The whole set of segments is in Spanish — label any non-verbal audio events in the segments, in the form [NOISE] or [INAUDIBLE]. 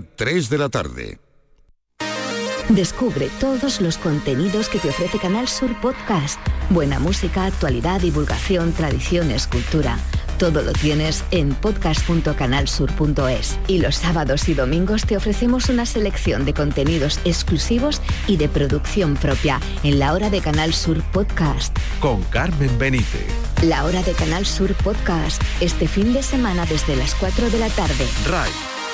3 de la tarde. Descubre todos los contenidos que te ofrece Canal Sur Podcast. Buena música, actualidad, divulgación, tradiciones, cultura. Todo lo tienes en podcast.canalsur.es. Y los sábados y domingos te ofrecemos una selección de contenidos exclusivos y de producción propia en la hora de Canal Sur Podcast. Con Carmen Benítez. La hora de Canal Sur Podcast. Este fin de semana desde las 4 de la tarde. RAI.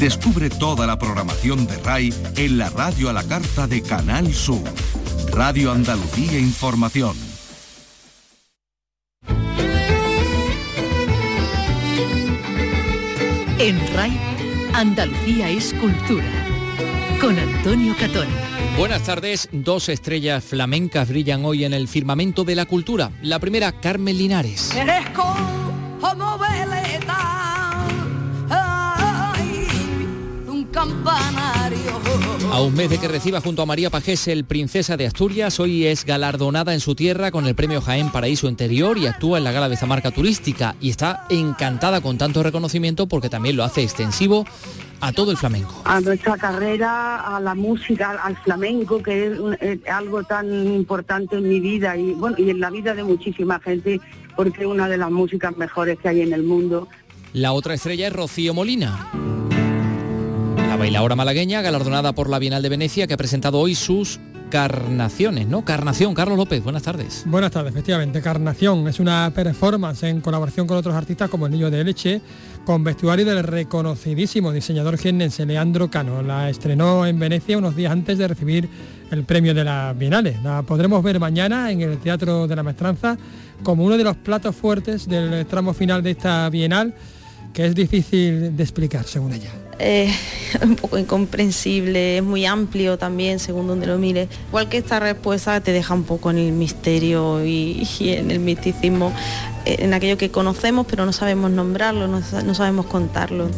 Descubre toda la programación de RAI en la radio a la carta de Canal Sur. Radio Andalucía Información. En RAI, Andalucía es cultura. Con Antonio Catón. Buenas tardes, dos estrellas flamencas brillan hoy en el firmamento de la cultura. La primera, Carmen Linares. Campanario. A un mes de que reciba junto a María Pajés el Princesa de Asturias, hoy es galardonada en su tierra con el premio Jaén Paraíso Interior y actúa en la gala de Zamarca Turística y está encantada con tanto reconocimiento porque también lo hace extensivo a todo el flamenco. a nuestra carrera, a la música, al- flamenco, que es un- eh, algo tan importante en mi vida y bueno y en la vida de muchísima gente, porque es una de las músicas mejores que hay en el mundo. La otra estrella es Rocío Molina. La bailadora malagueña, galardonada por la Bienal de Venecia, que ha presentado hoy sus carnaciones, ¿no? Carnación, Carlos López, buenas tardes. Buenas tardes, efectivamente. Carnación es una performance en colaboración con otros artistas como el Niño de Leche, con vestuario del reconocidísimo diseñador jiennense Leandro Cano. La estrenó en Venecia unos días antes de recibir el premio de la Bienale. La podremos ver mañana en el Teatro de la Maestranza como uno de los platos fuertes del tramo final de esta Bienal, que es difícil de explicar, según ella. Es [LAUGHS] un poco incomprensible, es muy amplio también según donde lo mires. Igual que esta respuesta te deja un poco en el misterio y, y en el misticismo, eh, en aquello que conocemos pero no sabemos nombrarlo, no, sa- no sabemos contarlo.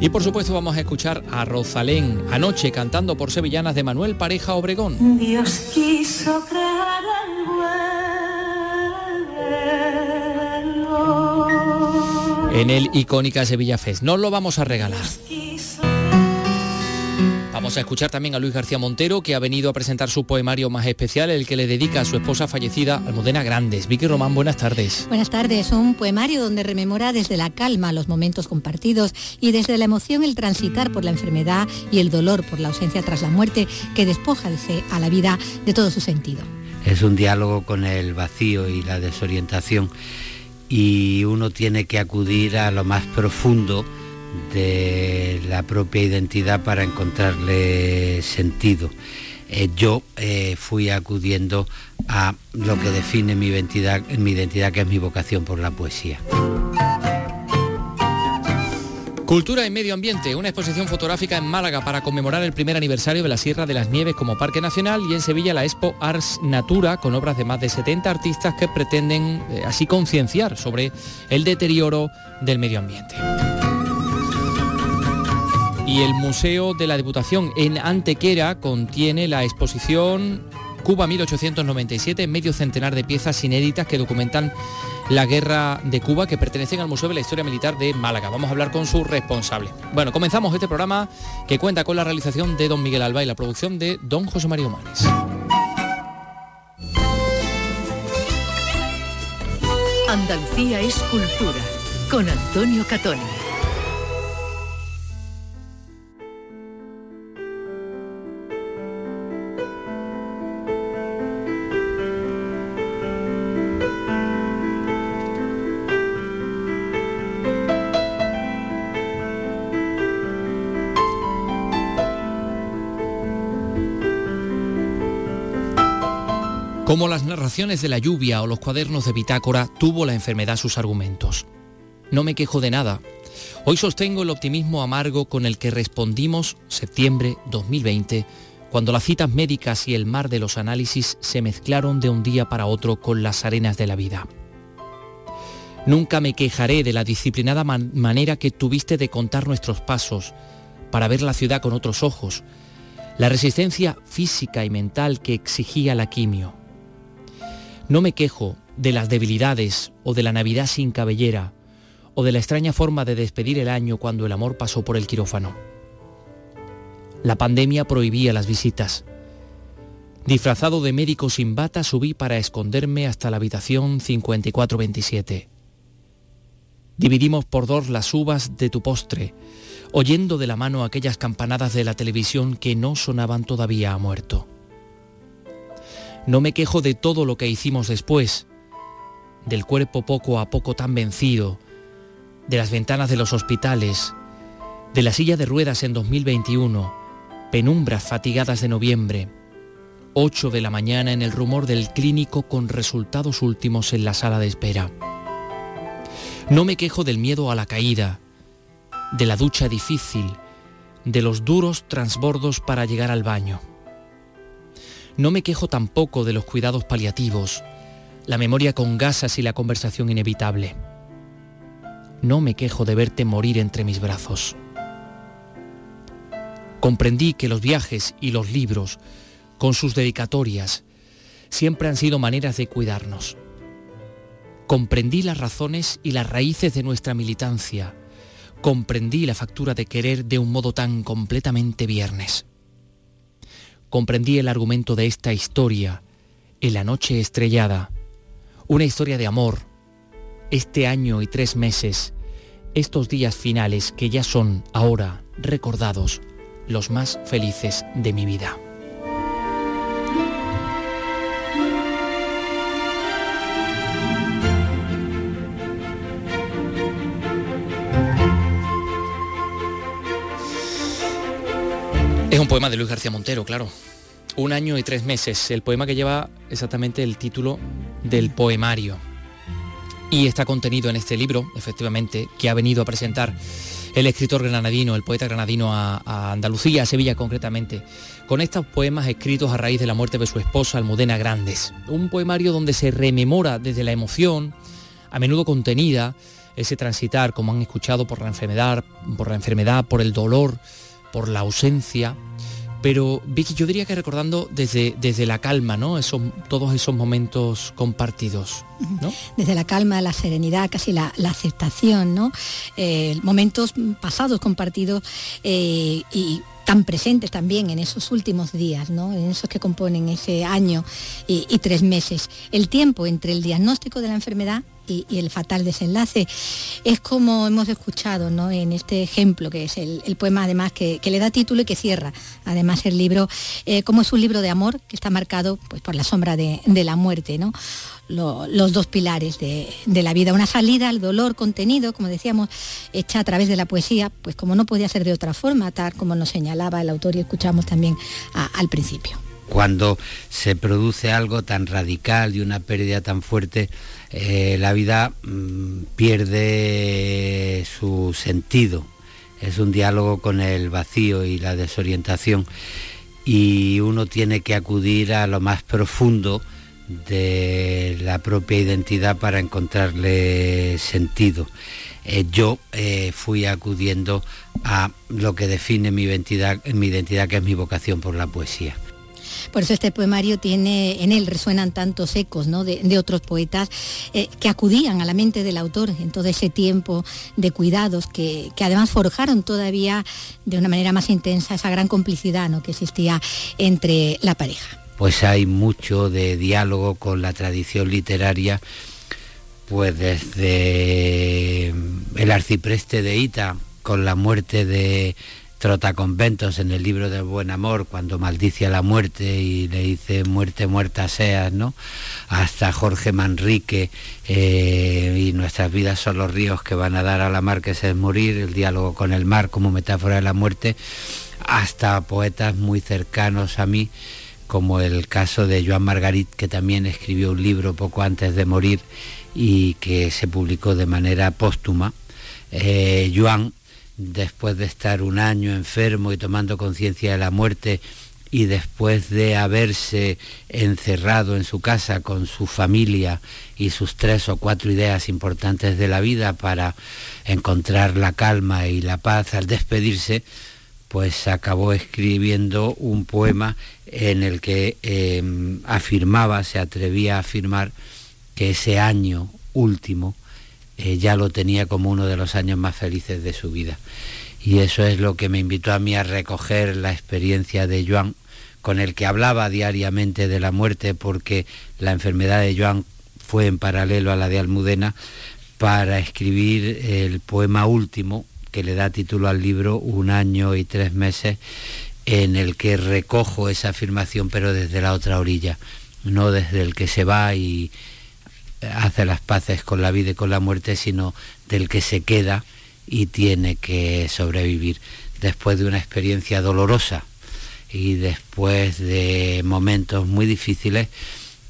Y por supuesto vamos a escuchar a Rosalén anoche cantando por Sevillanas de Manuel Pareja Obregón. Dios quiso crear el vuelo. En el icónica Sevilla Fest. No lo vamos a regalar. Vamos a escuchar también a Luis García Montero, que ha venido a presentar su poemario más especial, el que le dedica a su esposa fallecida, Almudena Grandes. Vicky Román, buenas tardes. Buenas tardes, un poemario donde rememora desde la calma los momentos compartidos y desde la emoción el transitar por la enfermedad y el dolor por la ausencia tras la muerte que despoja de- a la vida de todo su sentido. Es un diálogo con el vacío y la desorientación y uno tiene que acudir a lo más profundo de la propia identidad para encontrarle sentido. Eh, yo eh, fui acudiendo a lo que define mi identidad, mi identidad, que es mi vocación por la poesía. Cultura y Medio Ambiente, una exposición fotográfica en Málaga para conmemorar el primer aniversario de la Sierra de las Nieves como Parque Nacional y en Sevilla la Expo Ars Natura con obras de más de 70 artistas que pretenden eh, así concienciar sobre el deterioro del medio ambiente. Y el Museo de la Diputación en Antequera contiene la exposición Cuba 1897, medio centenar de piezas inéditas que documentan la guerra de Cuba que pertenecen al Museo de la Historia Militar de Málaga. Vamos a hablar con su responsable. Bueno, comenzamos este programa que cuenta con la realización de don Miguel Alba y la producción de don José María Humanes. Andalucía es cultura. Con Antonio Catón. Como las narraciones de la lluvia o los cuadernos de bitácora, tuvo la enfermedad sus argumentos. No me quejo de nada. Hoy sostengo el optimismo amargo con el que respondimos septiembre 2020, cuando las citas médicas y el mar de los análisis se mezclaron de un día para otro con las arenas de la vida. Nunca me quejaré de la disciplinada manera que tuviste de contar nuestros pasos, para ver la ciudad con otros ojos, la resistencia física y mental que exigía la quimio. No me quejo de las debilidades o de la Navidad sin cabellera o de la extraña forma de despedir el año cuando el amor pasó por el quirófano. La pandemia prohibía las visitas. Disfrazado de médico sin bata subí para esconderme hasta la habitación 5427. Dividimos por dos las uvas de tu postre, oyendo de la mano aquellas campanadas de la televisión que no sonaban todavía a muerto. No me quejo de todo lo que hicimos después, del cuerpo poco a poco tan vencido, de las ventanas de los hospitales, de la silla de ruedas en 2021, penumbras fatigadas de noviembre, 8 de la mañana en el rumor del clínico con resultados últimos en la sala de espera. No me quejo del miedo a la caída, de la ducha difícil, de los duros transbordos para llegar al baño. No me quejo tampoco de los cuidados paliativos, la memoria con gasas y la conversación inevitable. No me quejo de verte morir entre mis brazos. Comprendí que los viajes y los libros, con sus dedicatorias, siempre han sido maneras de cuidarnos Comprendí las razones y las raíces de nuestra militancia. Comprendí la factura de querer de un modo tan completamente viernes. Comprendí el argumento de esta historia, en la noche estrellada, una historia de amor, este año y tres meses, estos días finales que ya son ahora recordados los más felices de mi vida. Es un poema de Luis García Montero, claro. Un año y tres meses, el poema que lleva exactamente el título del poemario. Y está contenido en este libro, efectivamente, que ha venido a presentar el escritor granadino, el poeta granadino a, Andalucía, a Sevilla concretamente, con estos poemas escritos a raíz de la muerte de su esposa, Almudena Grandes. Un poemario donde se rememora desde la emoción, a menudo contenida, ese transitar, como han escuchado, por la enfermedad, por la enfermedad, por el dolor, por la ausencia, pero Vicky, yo diría que recordando desde, desde la calma, ¿no? Esos, todos esos momentos compartidos, ¿no? Desde la calma, la serenidad, casi la, aceptación, ¿no? Eh, momentos pasados compartidos eh, y tan presentes también en esos últimos días, ¿no? en esos que componen ese año y, tres meses. El tiempo entre el diagnóstico de la enfermedad y, el fatal desenlace. Es como hemos escuchado ¿no? en este ejemplo, que es el, poema además que, le da título y que cierra además el libro, eh, como es un libro de amor que está marcado pues, por la sombra de, de la muerte. ¿no? Los dos pilares de, la vida. Una salida al dolor contenido, como decíamos, hecha a través de la poesía, pues como no podía ser de otra forma, tal como nos señalaba el autor y escuchamos también al principio. Cuando se produce algo tan radical y una pérdida tan fuerte, eh, la vida mm, pierde su sentido. Es un diálogo con el vacío y la desorientación y uno tiene que acudir a lo más profundo de la propia identidad para encontrarle sentido. Eh, yo eh, fui acudiendo a lo que define mi identidad, mi identidad, que es mi vocación por la poesía. Por eso este poemario tiene, en él resuenan tantos ecos de, otros poetas eh, que acudían a la mente del autor en todo ese tiempo de cuidados que, que, además forjaron todavía de una manera más intensa esa gran complicidad ¿no? que existía entre la pareja pues hay mucho de diálogo con la tradición literaria, pues desde el arcipreste de Ita, con la muerte de Trotaconventos en el libro del buen amor, cuando maldice a la muerte y le dice muerte, muerta seas, ¿no? Hasta Jorge Manrique eh, y nuestras vidas son los ríos que van a dar a la mar que se es morir, el diálogo con el mar como metáfora de la muerte, hasta poetas muy cercanos a mí como el caso de Joan Margarit, que también escribió un libro poco antes de morir y que se publicó de manera póstuma, eh, Joan, después de estar un año enfermo y tomando conciencia de la muerte, y después de haberse encerrado en su casa con su familia y sus tres o cuatro ideas importantes de la vida para encontrar la calma y la paz al despedirse, pues acabó escribiendo un poema en el que em, afirmaba, se atrevía a afirmar que ese año último eh, ya lo tenía como uno de los años más felices de su vida. Y eso es lo que me invitó a mí a recoger la experiencia de Joan, con el que hablaba diariamente de la muerte, porque la enfermedad de Joan fue en paralelo a la de Almudena, para escribir el poema último, que le da título al libro Un año y tres meses, en el que recojo esa afirmación, pero desde la otra orilla, no desde el que se va y hace las paces con la vida y con la muerte, sino del que se queda y tiene que sobrevivir. Después de una experiencia dolorosa y después de momentos muy difíciles,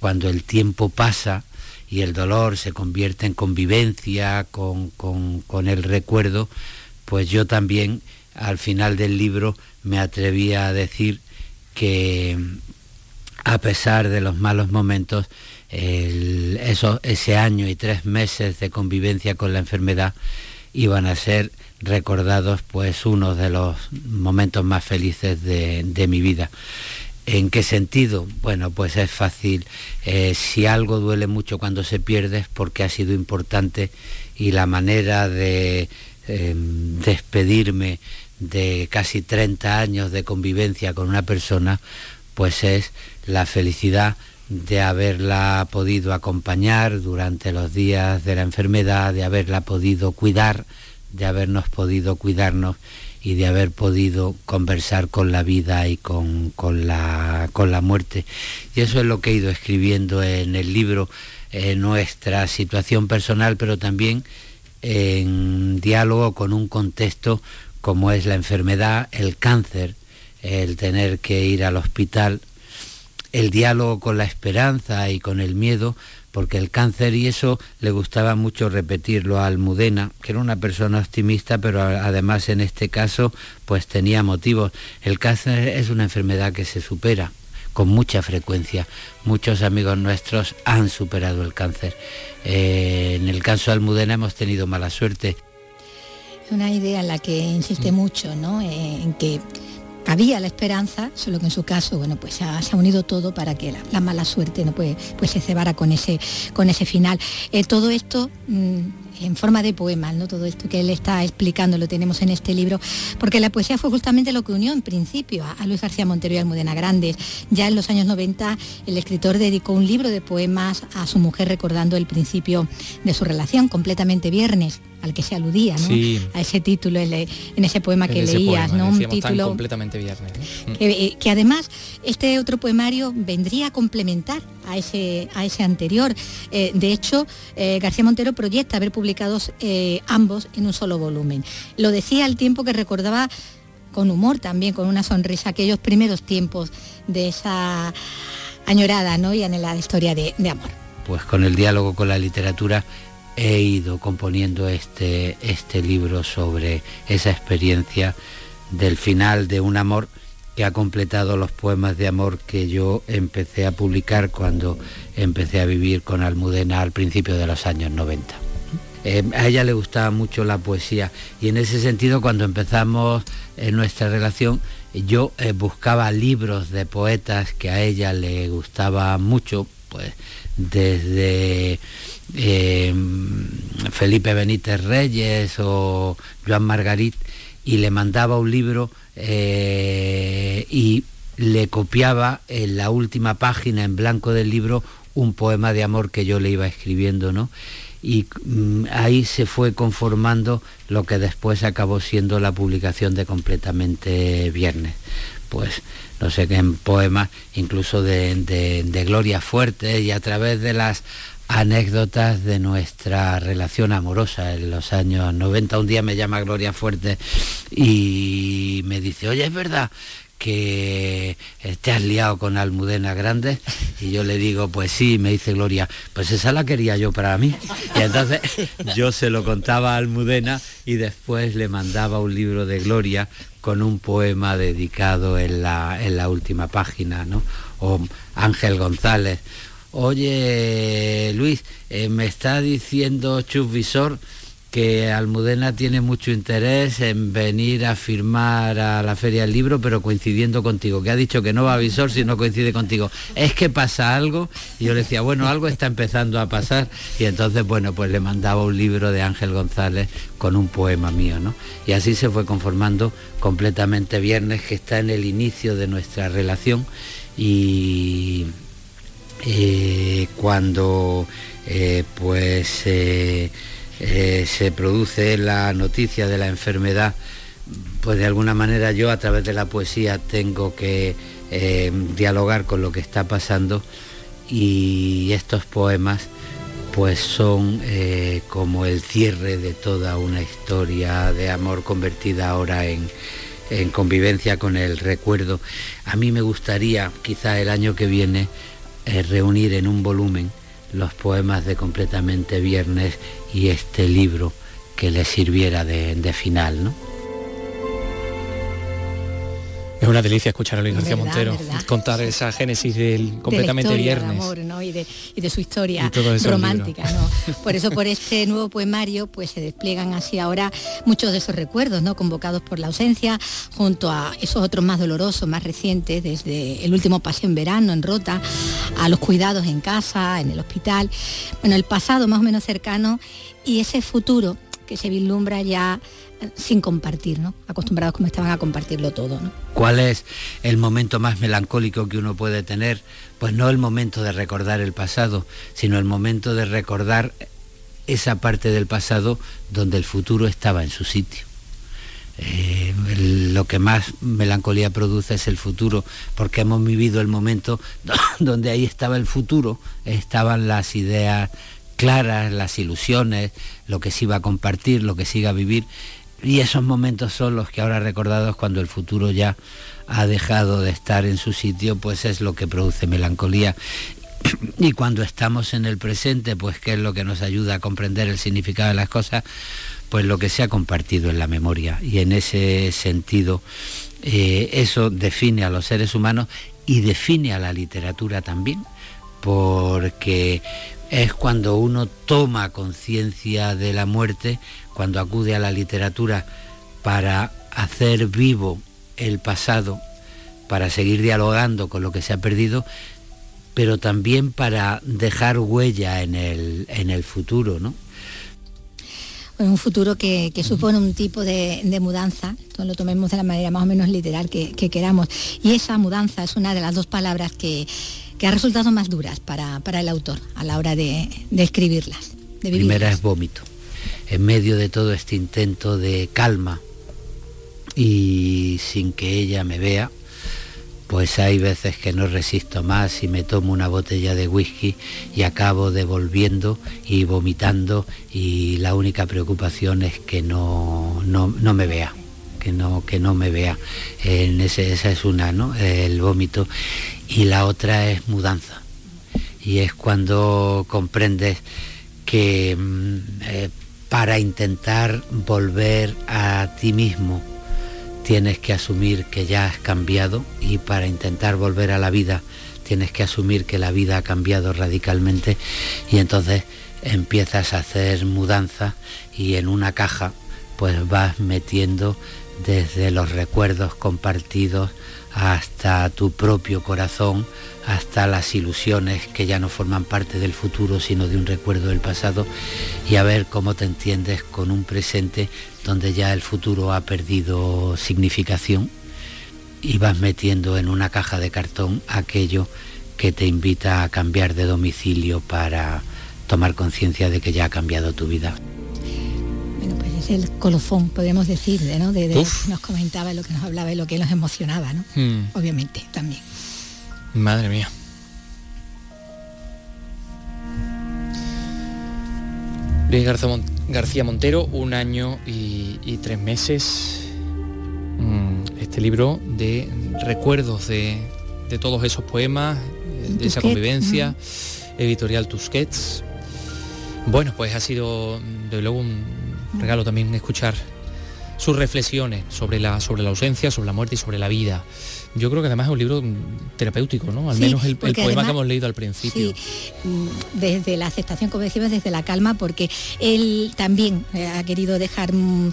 cuando el tiempo pasa y el dolor se convierte en convivencia con, con el recuerdo, pues yo también al final del libro me atrevía a decir que a pesar de los malos momentos, ese año y tres meses de convivencia con la enfermedad iban a ser recordados pues uno de los momentos más felices de, mi vida. ¿En qué sentido? Bueno, pues es fácil. Eh, si algo duele mucho cuando se pierde es porque ha sido importante y la manera de em, despedirme de casi 30 años de convivencia con una persona, pues es la felicidad de haberla podido acompañar durante los días de la enfermedad, de haberla podido cuidar, de habernos podido cuidarnos y de haber podido conversar con la vida y con, la, con la muerte. Y eso es lo que he ido escribiendo en el libro, en nuestra situación personal, pero también en diálogo con un contexto como es la enfermedad, el cáncer, el tener que ir al hospital, el diálogo con la esperanza y con el miedo, porque el cáncer, y eso le gustaba mucho repetirlo a Almudena, que era una persona optimista, pero además en este caso pues tenía motivos. El cáncer es una enfermedad que se supera con mucha frecuencia. Muchos amigos nuestros han superado el cáncer. Eh, en el caso de Almudena hemos tenido mala suerte. Una idea en la que insiste mucho, ¿no? Eh, en que había la esperanza, solo que en su caso, bueno, pues se ha, unido todo para que la, mala suerte no pues, pues se cebara con ese, con ese final. Eh, todo esto mm, en forma de poemas, ¿no? Todo esto que él está explicando lo tenemos en este libro, porque la poesía fue justamente lo que unió en principio a, Luis García Montero y Almudena Grandes. Ya en los años 90 el escritor dedicó un libro de poemas a su mujer recordando el principio de su relación, completamente viernes al que se aludía, ¿no? A ese título en, ese poema que leías, ¿no? Un título completamente viernes. Eh, que, además este otro poemario vendría a complementar a ese, a ese anterior. Eh, de hecho, eh, García Montero proyecta haber publicado ambos en un solo volumen. Lo decía al tiempo que recordaba con humor también, con una sonrisa, aquellos primeros tiempos de esa añorada ¿no? y anhelada historia de, de amor. Pues con el diálogo con la literatura he ido componiendo este, este libro sobre esa experiencia del final de un amor que ha completado los poemas de amor que yo empecé a publicar cuando empecé a vivir con Almudena al principio de los años 90. Eh, a ella le gustaba mucho la poesía y en ese sentido cuando empezamos en nuestra relación yo eh, buscaba libros de poetas que a ella le gustaba mucho, pues desde eh, Felipe Benítez Reyes o Joan Margarit y le mandaba un libro eh, y le copiaba en la última página en blanco del libro un poema de amor que yo le iba escribiendo, ¿no? Y mm, ahí se fue conformando lo que después acabó siendo la publicación de Completamente Viernes. Pues no sé qué en poemas, incluso de, de Gloria Fuerte y a través de las anécdotas de nuestra relación amorosa en los años 90. Un día me llama Gloria Fuerte y me dice, oye, es verdad que ¿te has liado con Almudena Grande? Y yo le digo, pues sí, me dice Gloria, pues esa la quería yo para mí. Y entonces [LAUGHS] yo se lo contaba a Almudena y después le mandaba un libro de Gloria con un poema dedicado en la, en la última página, ¿no? O Ángel González. Oye, Luis, eh, me está diciendo Chus Visor que Almudena tiene mucho interés en venir a firmar a la Feria del Libro, pero coincidiendo contigo, que ha dicho que no va a Visor si no coincide contigo. ¿Es que pasa algo? Y yo le decía, bueno, algo está empezando a pasar. Y entonces, bueno, pues le mandaba un libro de Ángel González con un poema mío, ¿no? Y así se fue conformando completamente Viernes, que está en el inicio de nuestra relación. Y eh, cuando eh, pues... Eh, eh, se produce la noticia de la enfermedad, pues de alguna manera yo a través de la poesía tengo que dialogar con lo que está pasando y estos poemas pues son como el cierre de toda una historia de amor convertida ahora en, en convivencia con el recuerdo. A mí me gustaría quizá el año que viene reunir en un volumen los poemas de completamente viernes y este libro que le sirviera de, de final, ¿no? Es una delicia escuchar a Luis García Montero contar esa génesis del completamente de viernes. amor, ¿no? y, de, y, de, su historia romántica. ¿no? Por eso por este nuevo poemario pues se despliegan así ahora muchos de esos recuerdos ¿no? convocados por la ausencia, junto a esos otros más dolorosos, más recientes, desde el último paseo en verano en Rota, a los cuidados en casa, en el hospital. Bueno, el pasado más o menos cercano y ese futuro que se vislumbra ya sin compartir, ¿no? Acostumbrados como estaban a compartirlo todo, ¿no? ¿Cuál es el momento más melancólico que uno puede tener? Pues no el momento de recordar el pasado, sino el momento de recordar esa parte del pasado donde el futuro estaba en su sitio. Eh, lo que más melancolía produce es el futuro, porque hemos vivido el momento [LAUGHS] donde ahí estaba el futuro, estaban las ideas claras, las ilusiones, lo que se iba a compartir, lo que se iba a vivir, y esos momentos son los que ahora recordados cuando el futuro ya ha dejado de estar en su sitio, pues es lo que produce melancolía. [CLEARS THROAT] Y cuando estamos en el presente, pues que es lo que nos ayuda a comprender el significado de las cosas, pues lo que se ha compartido en la memoria. Y en ese sentido, eh, eso define a los seres humanos y define a la literatura también, porque es cuando uno toma conciencia de la muerte cuando acude a la literatura para hacer vivo el pasado, para seguir dialogando con lo que se ha perdido, pero también para dejar huella en el, en el futuro, ¿no? un futuro que, supone un tipo de, mudanza, lo tomemos de la manera más o menos literal que, queramos. Y esa mudanza es una de las dos palabras que, ha resultado más duras para, el autor a la hora de, escribirlas. De Primera es vómito en medio de todo este intento de calma y sin que ella me vea, pues hay veces que no resisto más y me tomo una botella de whisky y acabo devolviendo y vomitando y la única preocupación es que no, no, me vea. Que no, que no me vea. En ese, esa es una, ¿no? El vómito. Y la otra es mudanza. Y es cuando comprendes que mm, eh, para intentar volver a ti mismo tienes que asumir que ya has cambiado y para intentar volver a la vida tienes que asumir que la vida ha cambiado radicalmente y entonces empiezas a hacer mudanza y en una caja pues vas metiendo desde los recuerdos compartidos hasta tu propio corazón, hasta las ilusiones que ya no forman parte del futuro, sino de un recuerdo del pasado, y a ver cómo te entiendes con un presente donde ya el futuro ha perdido significación y vas metiendo en una caja de cartón aquello que te invita a cambiar de domicilio para tomar conciencia de que ya ha cambiado tu vida el colofón, podríamos decir, ¿no? De, nos comentaba lo que nos hablaba y lo que nos emocionaba, ¿no? Hmm. Obviamente, también. Madre mía. Luis García Montero, un año y, tres meses. Mm, este libro de recuerdos de, de todos esos poemas, eh, de esa convivencia, editorial Tusquets. Bueno, pues ha sido de luego un regalo también escuchar sus reflexiones sobre la, sobre la ausencia, sobre la muerte y sobre la vida. Yo creo que además es un libro terapéutico, ¿no? Al menos el, poema que hemos leído al principio. Mm, desde la aceptación, como decimos, desde la calma, porque él también eh, ha querido dejar mm,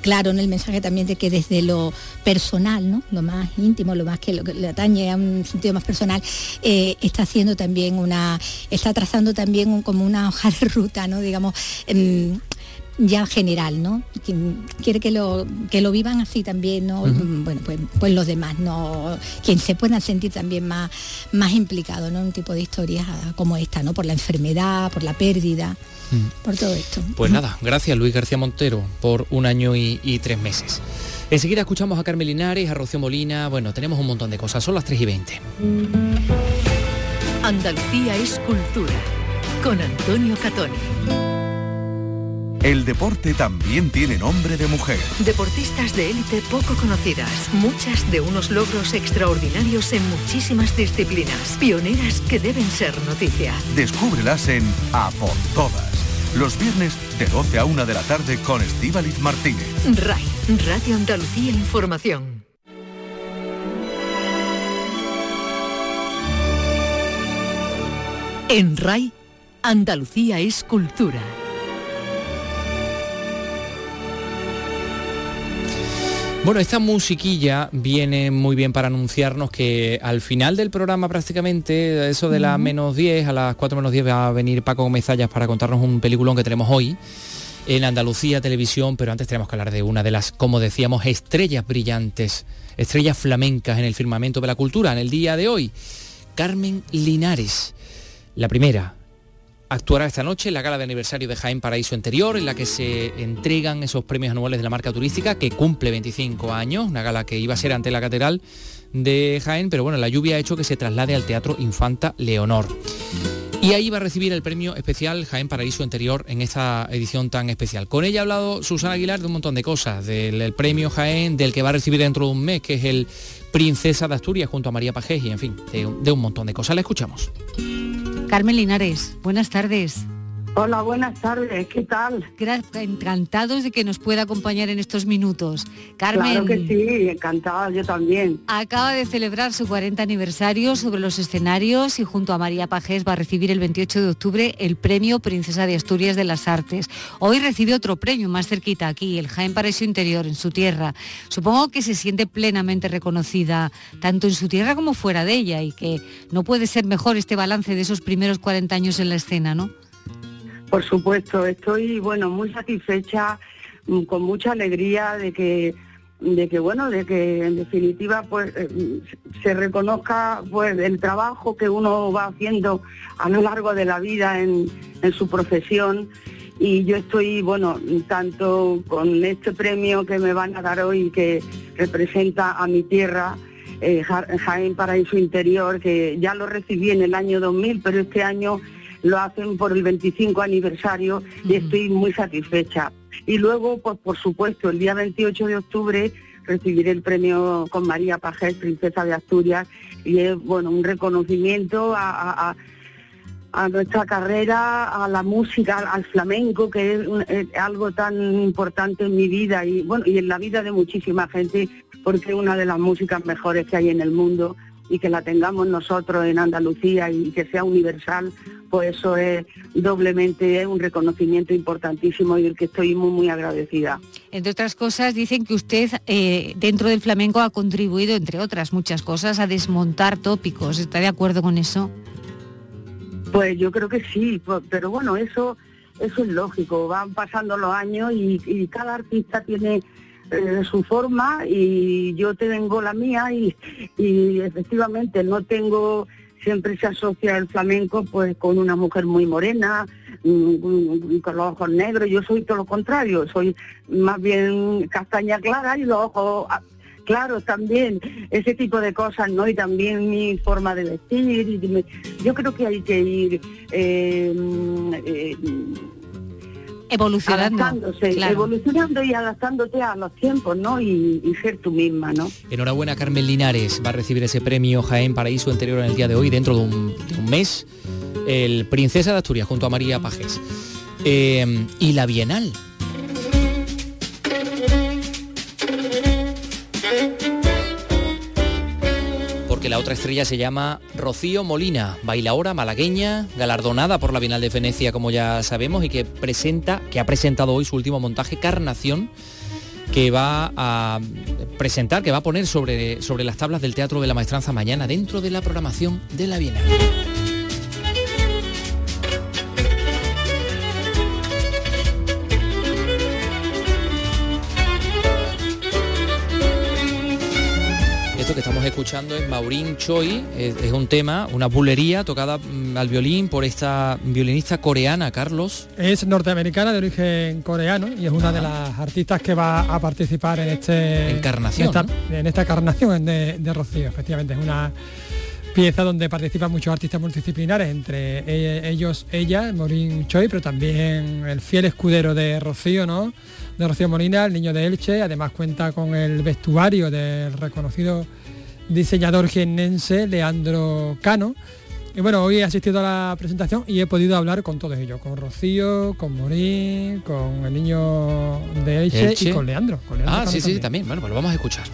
claro en el mensaje también de que desde lo personal, ¿no? Lo más íntimo, lo más que, lo que le atañe a un sentido más personal, eh, está haciendo también una, está trazando también como una hoja de ruta, ¿no? Digamos, em, ya general, ¿no? Quien quiere que lo, que lo vivan así también, ¿no? Bueno, pues, pues los demás, ¿no? Quien se puedan sentir también más, más implicado, ¿no? Un tipo de historias como esta, ¿no? Por la enfermedad, por la pérdida, por todo esto. Pues nada, gracias Luis García Montero por un año y, y tres meses. Enseguida escuchamos a Carmen Linares, a Rocío Molina, bueno, tenemos un montón de cosas, son las 3 y 20. Andalucía es cultura, con Antonio Catoni. El deporte también tiene nombre de mujer. Deportistas de élite poco conocidas, muchas de unos logros extraordinarios en muchísimas disciplinas, pioneras que deben ser noticia. Descúbrelas en A por Todas. Los viernes de 12 a 1 de la tarde con Estíbaliz Martínez. RAI, Radio Andalucía Información. En RAI, Andalucía es cultura. Bueno, esta musiquilla viene muy bien para anunciarnos que al final del programa prácticamente, eso de las menos 10, a las 4 menos 10 va a venir Paco Gómez para contarnos un peliculón que tenemos hoy en Andalucía Televisión, pero antes tenemos que hablar de una de las, como decíamos, estrellas brillantes, estrellas flamencas en el firmamento de la cultura en el día de hoy. Carmen Linares, la primera, actuará esta noche en la gala de aniversario de Jaén Paraíso Interior, en la que se entregan esos premios anuales de la marca turística, que cumple 25 años, una gala que iba a ser ante la catedral de Jaén, pero bueno, la lluvia ha hecho que se traslade al Teatro Infanta Leonor. Y ahí va a recibir el premio especial Jaén Paraíso Interior en esta edición tan especial. Con ella ha hablado Susana Aguilar de un montón de cosas, del premio Jaén, del que va a recibir dentro de un mes, que es el Princesa de Asturias junto a María Pajés y en fin, de, de un montón de cosas. La escuchamos. Carmen Linares, buenas tardes. Hola, buenas tardes, ¿qué tal? Encantados de que nos pueda acompañar en estos minutos. Carmen. Claro que sí, encantada, yo también. Acaba de celebrar su 40 aniversario sobre los escenarios y junto a María Pajés va a recibir el 28 de octubre el premio Princesa de Asturias de las Artes. Hoy recibe otro premio más cerquita aquí, el Jaén Paraíso Interior, en su tierra. Supongo que se siente plenamente reconocida, tanto en su tierra como fuera de ella, y que no puede ser mejor este balance de esos primeros 40 años en la escena, ¿no? Por supuesto, estoy bueno muy satisfecha, mm, con mucha alegría de que de que bueno, de que en definitiva pues eh, se reconozca pues el trabajo que uno va haciendo a lo largo de la vida en, su profesión. Y yo estoy bueno tanto con este premio que me van a dar hoy que representa a mi tierra eh, Jaén Paraíso Interior que ya lo recibí en el año 2000 pero este año lo hacen por el 25 aniversario y estoy muy satisfecha. Y luego, pues por supuesto, el día 28 de octubre recibiré el premio con María Pajés, Princesa de Asturias, y es bueno un reconocimiento a, nuestra carrera, a la música, al, flamenco, que es, algo tan importante en mi vida y bueno y en la vida de muchísima gente, porque es una de las músicas mejores que hay en el mundo y que la tengamos nosotros en Andalucía y que sea universal, pues eso es doblemente un reconocimiento importantísimo y el que estoy muy, muy agradecida. Entre otras cosas, dicen que usted eh, dentro del flamenco ha contribuido, entre otras muchas cosas, a desmontar tópicos. ¿Está de acuerdo con eso? Pues yo creo que sí, pero bueno, eso, eso es lógico. Van pasando los años y cada artista tiene de su forma y yo tengo la mía y, efectivamente no tengo, siempre se asocia el flamenco pues con una mujer muy morena, con los ojos negros, yo soy todo lo contrario, soy más bien castaña clara y los ojos ah, claros también, ese tipo de cosas, ¿no? Y también mi forma de vestir, y yo creo que hay que ir eh, mm, eh, Evolucionando. adaptándose, claro. evolucionando y adaptándote a los tiempos, ¿no? Y, y ser tú misma, ¿no? Enhorabuena Carmen Linares, va a recibir ese premio Jaén Paraíso Interior en el día de hoy, dentro de un, de un mes, el Princesa de Asturias junto a María Pajes. Eh, y la Bienal. La otra estrella se llama Rocío Molina, bailaora malagueña, galardonada por la Bienal de Venecia, como ya sabemos, y que presenta, que ha presentado hoy su último montaje, Carnación, que va a presentar, que va a poner sobre, sobre las tablas del Teatro de la Maestranza mañana dentro de la programación de la Bienal. Escuchando es Maureen Choi, es, es un tema, una bulería tocada mm, al violín por esta violinista coreana, Carlos. Es norteamericana de origen coreano y es una de las artistas que va a participar en este Encarnación, en esta, en esta carnación de, de Rocío. Efectivamente, es una pieza donde participan muchos artistas multidisciplinares, entre e- ellos ella, Maureen Choi, pero también el fiel escudero de Rocío, ¿no? De Rocío Molina, el niño de Elche, además cuenta con el vestuario del reconocido diseñador jiennense Leandro Cano. Y bueno, hoy he asistido a la presentación y he podido hablar con todos ellos, con Rocío, con Morín, con el niño de Elche, Elche. y con Leandro. con Leandro Ah, Cano sí, sí, también. también. Bueno, pues lo vamos a escuchar.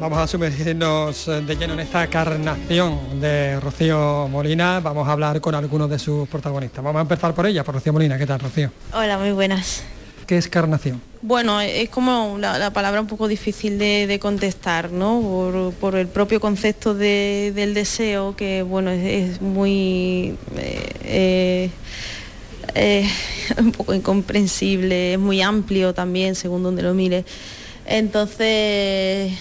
Vamos a sumergirnos eh, de lleno en esta carnación de Rocío Molina. Vamos a hablar con algunos de sus protagonistas. Vamos a empezar por ella, por Rocío Molina. ¿Qué tal, Rocío? Hola, muy buenas. ¿Qué es carnación? Bueno, es como la, la palabra un poco difícil de, contestar, ¿no? Por, el propio concepto de- del deseo, que bueno, es, muy eh, eh, eh, [LAUGHS] un poco incomprensible, es muy amplio también, según donde lo mire. Entonces,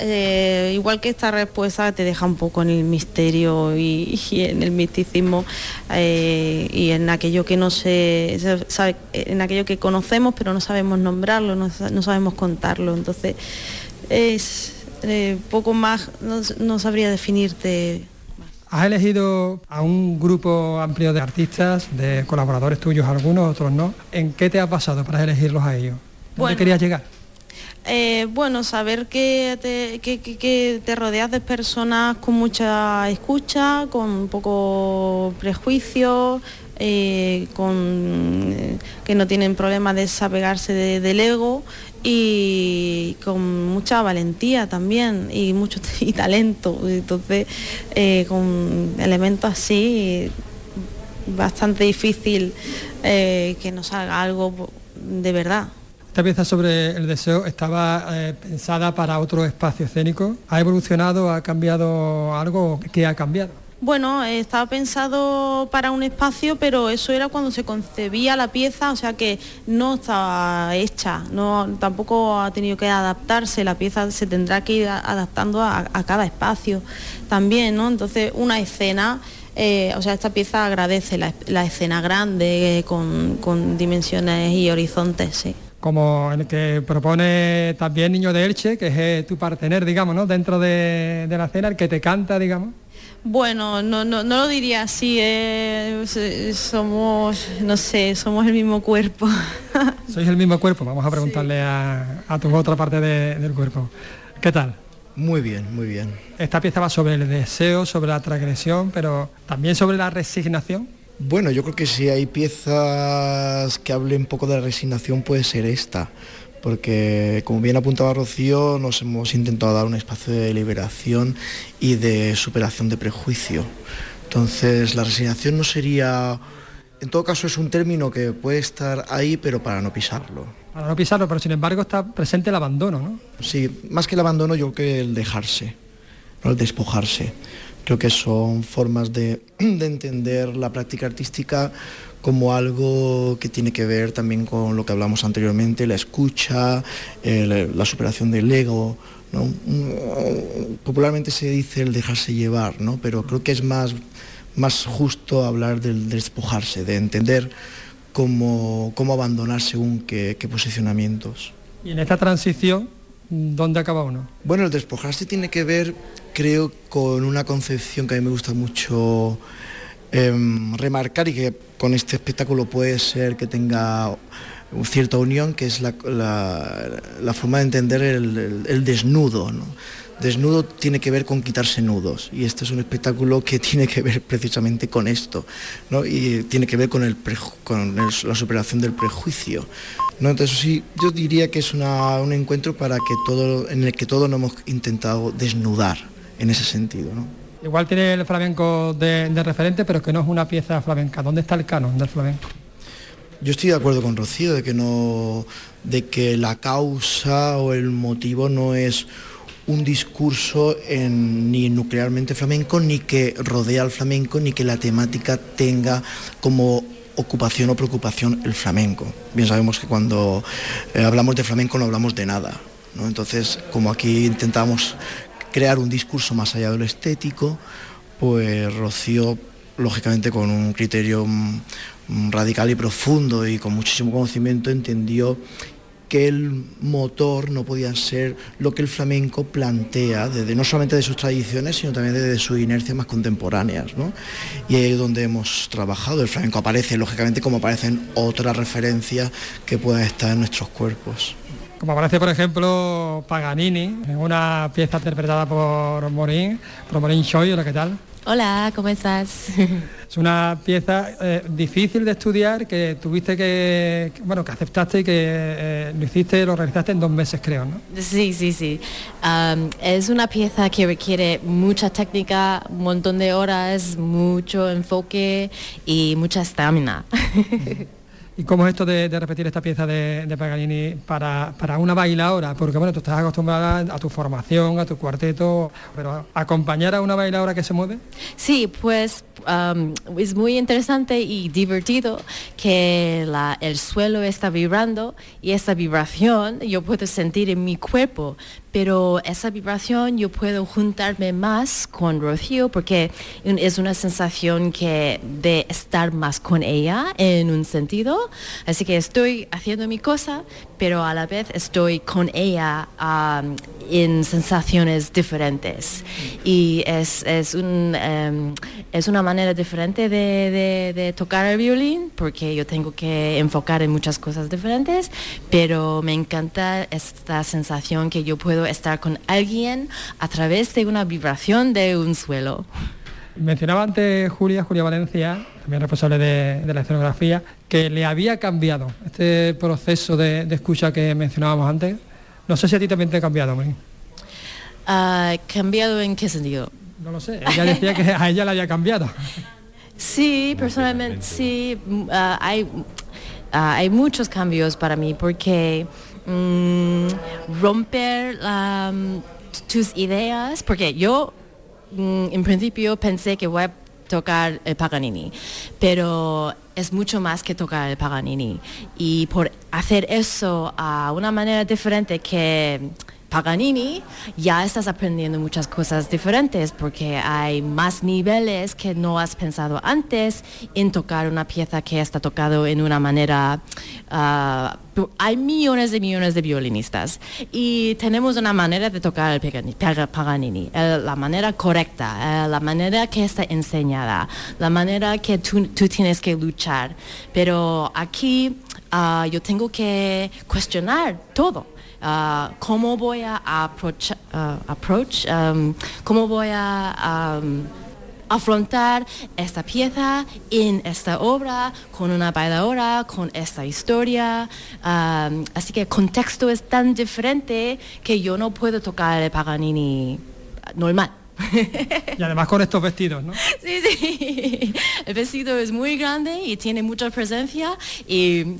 eh, igual que esta respuesta te deja un poco en el misterio y, y en el misticismo eh, y en aquello que no se, se sabe, en aquello que conocemos pero no sabemos nombrarlo, no, sa- no sabemos contarlo. Entonces es eh, poco más, no, no sabría definirte. Has elegido a un grupo amplio de artistas, de colaboradores tuyos, algunos, otros no. ¿En qué te ha pasado para elegirlos a ellos? ¿Dónde Bueno. querías llegar? Eh, bueno, saber que te, rodeas de personas con mucha escucha, con poco prejuicio, eh, con, eh, que no tienen problema de desapegarse de- del ego y con mucha valentía también y mucho [LAUGHS] y talento. Entonces, con elementos así, bastante difícil que nos salga algo de verdad. Esta pieza sobre el deseo estaba eh, pensada para otro espacio escénico. ¿Ha evolucionado, ha cambiado algo? ¿Qué ha cambiado? Bueno, estaba pensado para un espacio, pero eso era cuando se concebía la pieza, o sea que no estaba hecha, no, tampoco ha tenido que adaptarse, la pieza se tendrá que ir adaptando a, cada espacio también, ¿no? Entonces, una escena, eh, o sea, esta pieza agradece la, la escena grande, eh, con, con dimensiones y horizontes, sí. Como el que propone también Niño de Elche, que es eh, tu partener, digamos, ¿no? Dentro de, de la escena, el que te canta, digamos. Bueno, no, no, no lo diría así, eh, somos, no sé, somos el mismo cuerpo. [LAUGHS] Sois el mismo cuerpo. Vamos a preguntarle a, a tu otra parte de- del cuerpo. ¿Qué tal? Muy bien, muy bien. Esta pieza va sobre el deseo, sobre la transgresión, pero también sobre la resignación. Bueno, yo creo que si hay piezas que hablen un poco de la resignación puede ser esta, porque como bien apuntaba Rocío, nos hemos intentado dar un espacio de liberación y de superación de prejuicio. Entonces, la resignación no sería, en todo caso es un término que puede estar ahí, pero para no pisarlo. Para no pisarlo, pero sin embargo está presente el abandono, ¿no? Sí, más que el abandono, yo creo que el dejarse, ¿no? el despojarse. Creo que son formas de, [CLEARS THROAT] de entender la práctica artística como algo que tiene que ver también con lo que hablamos anteriormente, la escucha, el- la superación del ego. Mm, Popularmente se dice el dejarse llevar, ¿no? pero creo que es más, más justo hablar del despojarse, de entender cómo, cómo abandonar según qué posicionamientos. Y en esta transición, ¿dónde acaba uno? Bueno, el despojarse tiene que ver, creo, con una concepción que a mí me gusta mucho em, remarcar y que con este espectáculo puede ser que tenga cierta unión, que es la, forma de entender el, desnudo. Desnudo tiene que ver con quitarse nudos y este es un espectáculo que [LAUGHS] tiene que ver precisamente con esto y tiene que ver con, el con la superación del prejuicio. ¿no? Entonces sí, yo diría que es un encuentro para que todo, en el que todos nos hemos intentado desnudar en ese sentido. Igual tiene el flamenco de, de referente, pero que no es una pieza flamenca. ¿Dónde está el canon del flamenco? Yo estoy de acuerdo con Rocío de que no de que la causa o el motivo no es un discurso ni nuclearmente flamenco, ni que rodea al flamenco, ni que la temática tenga como ocupación o preocupación el flamenco. Bien sabemos que cuando eh, hablamos de flamenco no hablamos de nada. Entonces, como aquí intentamos crear un discurso más allá de lo estético, pues Rocío, lógicamente con un criterio Mm, radical y profundo y con muchísimo conocimiento entendió que el motor no podía ser lo que el flamenco plantea, no solamente de sus tradiciones, sino también desde sus inercias más contemporáneas. Y ahí es donde hemos trabajado. El flamenco aparece, lógicamente, como aparecen otras referencias que puedan estar en nuestros cuerpos. Como aparece, por ejemplo, Paganini, en una pieza interpretada por Morín, por Morín Choi, ¿qué tal? Hola, ¿cómo estás? Es una pieza eh, difícil de estudiar que tuviste que, bueno, que aceptaste y que eh, lo hiciste, lo realizaste en dos meses, creo, ¿no? Sí, sí, sí. es una pieza que requiere mucha técnica, un montón de horas, mucho enfoque y mucha estamina. ¿Y cómo es esto de, repetir esta pieza de, Paganini para, una bailadora? Porque bueno, tú estás acostumbrada a tu formación, a tu cuarteto, pero acompañar a una bailadora que se mueve. Sí, pues um, es muy interesante y divertido que el suelo está vibrando y esa vibración yo puedo sentir en mi cuerpo pero esa vibración yo puedo juntarme más con Rocío porque es una sensación que de estar más con ella en un sentido. Así que estoy haciendo mi cosa, pero a la vez estoy con ella en sensaciones diferentes. Y es, es, un, em, es una manera diferente de, de, tocar el violín porque yo tengo que enfocar en muchas cosas diferentes, pero me encanta esta sensación que yo puedo estar con alguien a través de una vibración de un suelo. Mencionaba antes Julia, Julia Valencia, también responsable de, la escenografía, que le había cambiado este proceso de, escucha que mencionábamos antes. No sé si a ti también te ha cambiado, Marín. Ah, ¿Cambiado en qué sentido? No lo sé, ella decía que a ella le había cambiado. Sí, personalmente sí, ah, hay, ah, hay muchos cambios para mí porque Mm, romper tus ideas, porque yo mm, en principio pensé que voy a tocar el Paganini, pero es mucho más que tocar el Paganini. Y por hacer eso a una manera diferente que Paganini, ya estás aprendiendo muchas cosas diferentes porque hay más niveles que no has pensado antes en tocar una pieza que está tocado en una manera... Ah, hay millones de millones de violinistas y tenemos una manera de tocar el Paganini, la manera correcta, la manera que está enseñada, la manera que tú, tienes que luchar. Pero aquí ah, yo tengo que cuestionar todo Ah, cómo voy a ah, approach um, cómo voy a um, afrontar esta pieza en esta obra con una bailadora, con esta historia. Um, así que el contexto es tan diferente que yo no puedo tocar el Paganini normal. Y además con estos vestidos, ¿no? [LAUGHS] Sí, sí. El vestido es muy grande y tiene mucha presencia y,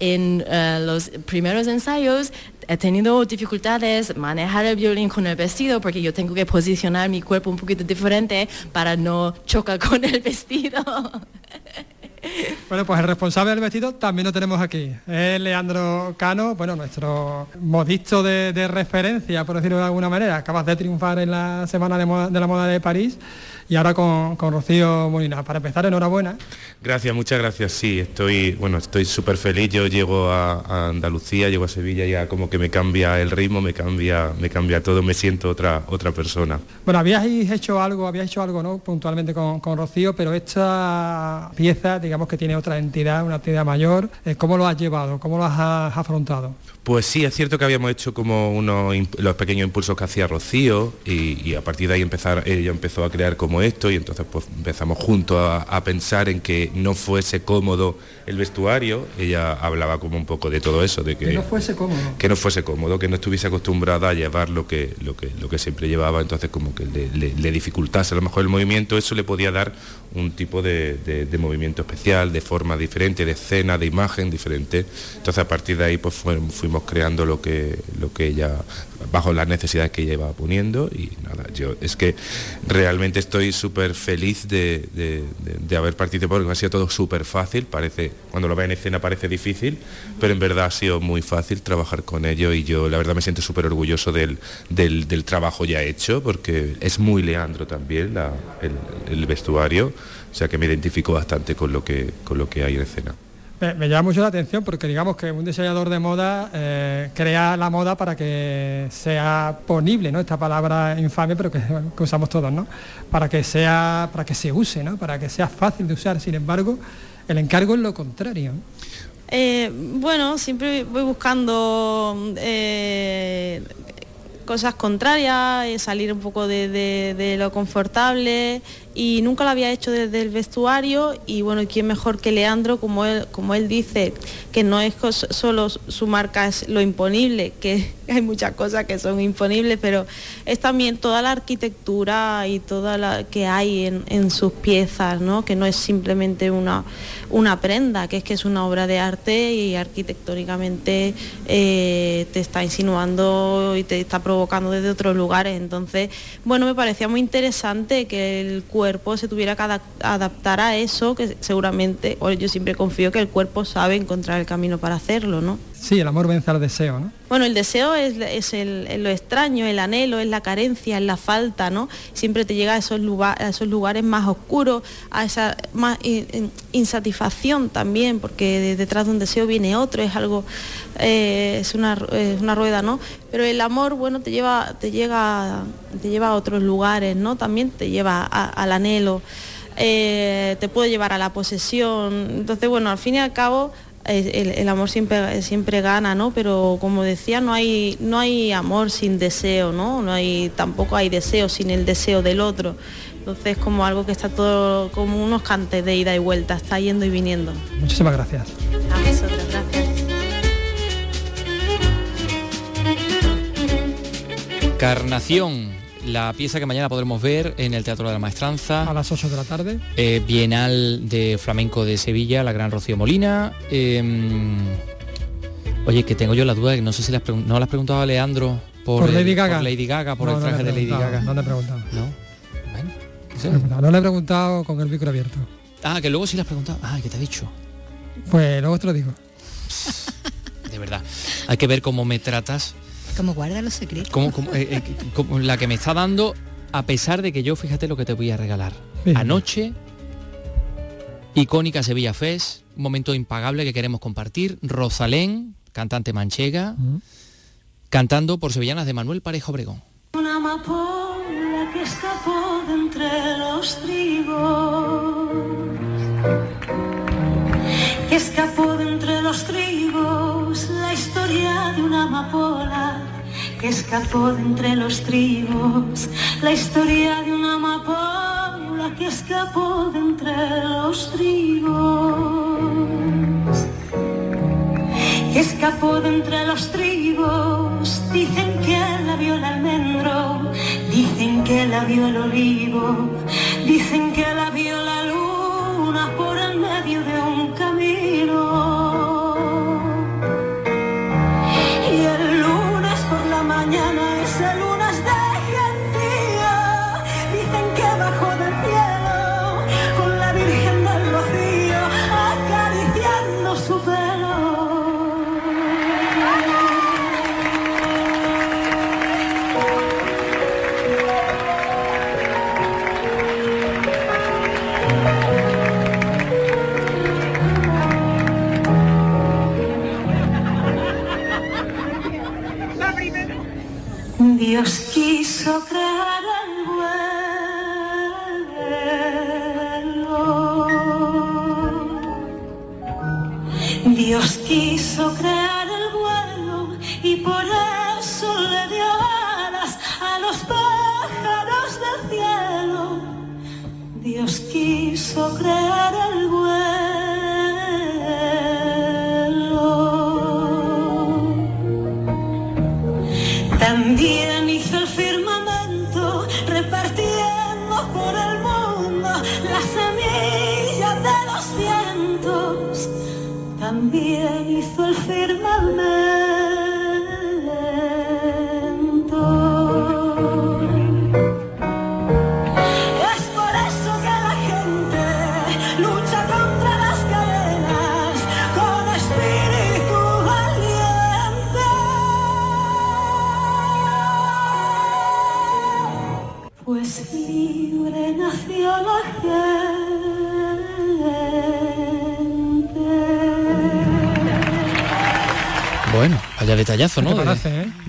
en eh, los primeros ensayos he tenido dificultades manejar el violín con el vestido porque yo tengo que posicionar mi cuerpo un poquito diferente para no chocar con el vestido. [LAUGHS] [LAUGHS] Bueno, pues el responsable del vestido también lo tenemos aquí. Es Leandro Cano, bueno, nuestro modisto de, referencia, por decirlo de alguna manera. Acabas de triunfar en la Semana de, la Moda de París y ahora con, con Rocío Molina. Para empezar, enhorabuena. Gracias, muchas gracias. Sí, estoy, bueno, estoy súper feliz. Yo llego a, a Andalucía, llego a Sevilla, ya como que me cambia el ritmo, me cambia, me cambia todo, me siento otra, otra persona. Bueno, habíais hecho algo, habíais hecho algo, ¿no? Puntualmente con, con Rocío, pero esta pieza, digamos que tiene otra entidad, una entidad mayor. Eh, ¿Cómo lo has llevado? ¿Cómo lo has afrontado? Pues sí, es cierto que habíamos hecho como unos los pequeños impulsos que hacía Rocío y, y a partir de ahí empezar, ella empezó a crear como esto y entonces pues empezamos juntos a, a pensar en que no fuese cómodo el vestuario. Ella hablaba como un poco de todo eso, de que, Que no fuese cómodo. que no fuese cómodo, que no estuviese acostumbrada a llevar lo que, lo que, lo que siempre llevaba, entonces como que le, le- le dificultase a lo mejor el movimiento, eso le podía dar un tipo de, de- movimiento especial, de forma diferente, de escena, de imagen diferente. Entonces a partir de ahí pues fuimos creando lo que, lo que ella, bajo las necesidades que iba poniendo y nada, yo es que realmente estoy súper feliz de, de- haber participado porque ha sido todo súper fácil, parece, cuando lo ve en escena parece difícil, pero en verdad ha sido muy fácil trabajar con ello y yo la verdad me siento súper orgulloso del, del- del trabajo ya hecho porque es muy Leandro también la- el, el vestuario, o sea que me identifico bastante con lo que, con lo que hay en escena. Me, llama mucho la atención porque digamos que un diseñador de moda eh, crea la moda para que sea ponible, ¿no? Esta palabra infame, pero que, usamos todos, ¿no? Para que sea, para que se use, ¿no? Para que sea fácil de usar. Sin embargo, el encargo es lo contrario. Eh, bueno, siempre voy buscando eh, cosas contrarias, eh, salir un poco de, lo confortable. Y nunca lo había hecho desde el vestuario. Y bueno, ¿y quién mejor que Leandro, como él, como él dice, que no es solo su marca es lo imponible, que [LAUGHS] hay muchas cosas que son imponibles, pero es también toda la arquitectura y toda la que hay en, en sus piezas, ¿no? que no es simplemente una, una prenda, que es que es una obra de arte y arquitectónicamente eh, te está insinuando y te está provocando desde otros lugares. Entonces, bueno, me parecía muy interesante que el cuerpo se tuviera que adap- adaptar a eso, que seguramente, yo siempre confío que el cuerpo sabe encontrar el camino para hacerlo, ¿no? Sí, el amor vence al deseo, ¿no? Bueno, el deseo es, es lo extraño, el anhelo, es la carencia, es la falta, ¿no? Siempre te llega a esos, lugares más oscuros, a esa más in- in- insatisfacción también, porque de- detrás de un deseo viene otro, es algo, eh, es, una, es una rueda, ¿no? Pero el amor, bueno, te lleva, te llega, te lleva a otros lugares, ¿no? También te lleva al anhelo, eh, te puede llevar a la posesión. Entonces, bueno, al fin y al cabo el, el amor siempre, siempre gana, ¿no? Pero como decía, no hay, no hay amor sin deseo, ¿no? No hay, tampoco hay deseo sin el deseo del otro. Entonces como algo que está todo como unos cantes de ida y vuelta, está yendo y viniendo. Muchísimas gracias. A vosotros, gracias. Carnación, la pieza que mañana podremos ver en el Teatro de la Maestranza. A las 8 de la tarde. Eh, Bienal de Flamenco de Sevilla, la gran Rocío Molina. Eh, oye, que tengo yo la duda, que no sé si pregun- no le has preguntado a Leandro por, Por el- Lady Gaga. por Lady Gaga, por No, el no traje de Lady Gaga. No le he preguntado. No. Bueno, no sé. No le he preguntado, No le he preguntado con el micro abierto. Ah, que luego sí le has preguntado. Ah, ¿qué te ha dicho? Pues luego te lo digo. De verdad. Hay que ver cómo me tratas, Como guarda los secretos. cómo, cómo- eh, eh, cómo- la que me está dando, a pesar de que yo, fíjate lo que te voy a regalar. Anoche, icónica Sevilla Fest, un momento impagable que queremos compartir. Rosalén, cantante manchega, cantando por sevillanas de Manuel Parejo Obregón. Una amapola que escapó de entre los trigos. Que escapó de entre los trigos. La historia de una amapola que escapó de entre los trigos. La historia de una amapola que escapó de entre los trigos que escapó de entre los trigos. Dicen que la vio el almendro, dicen que la vio el olivo, dicen que la vio la luna por el medio de un camino.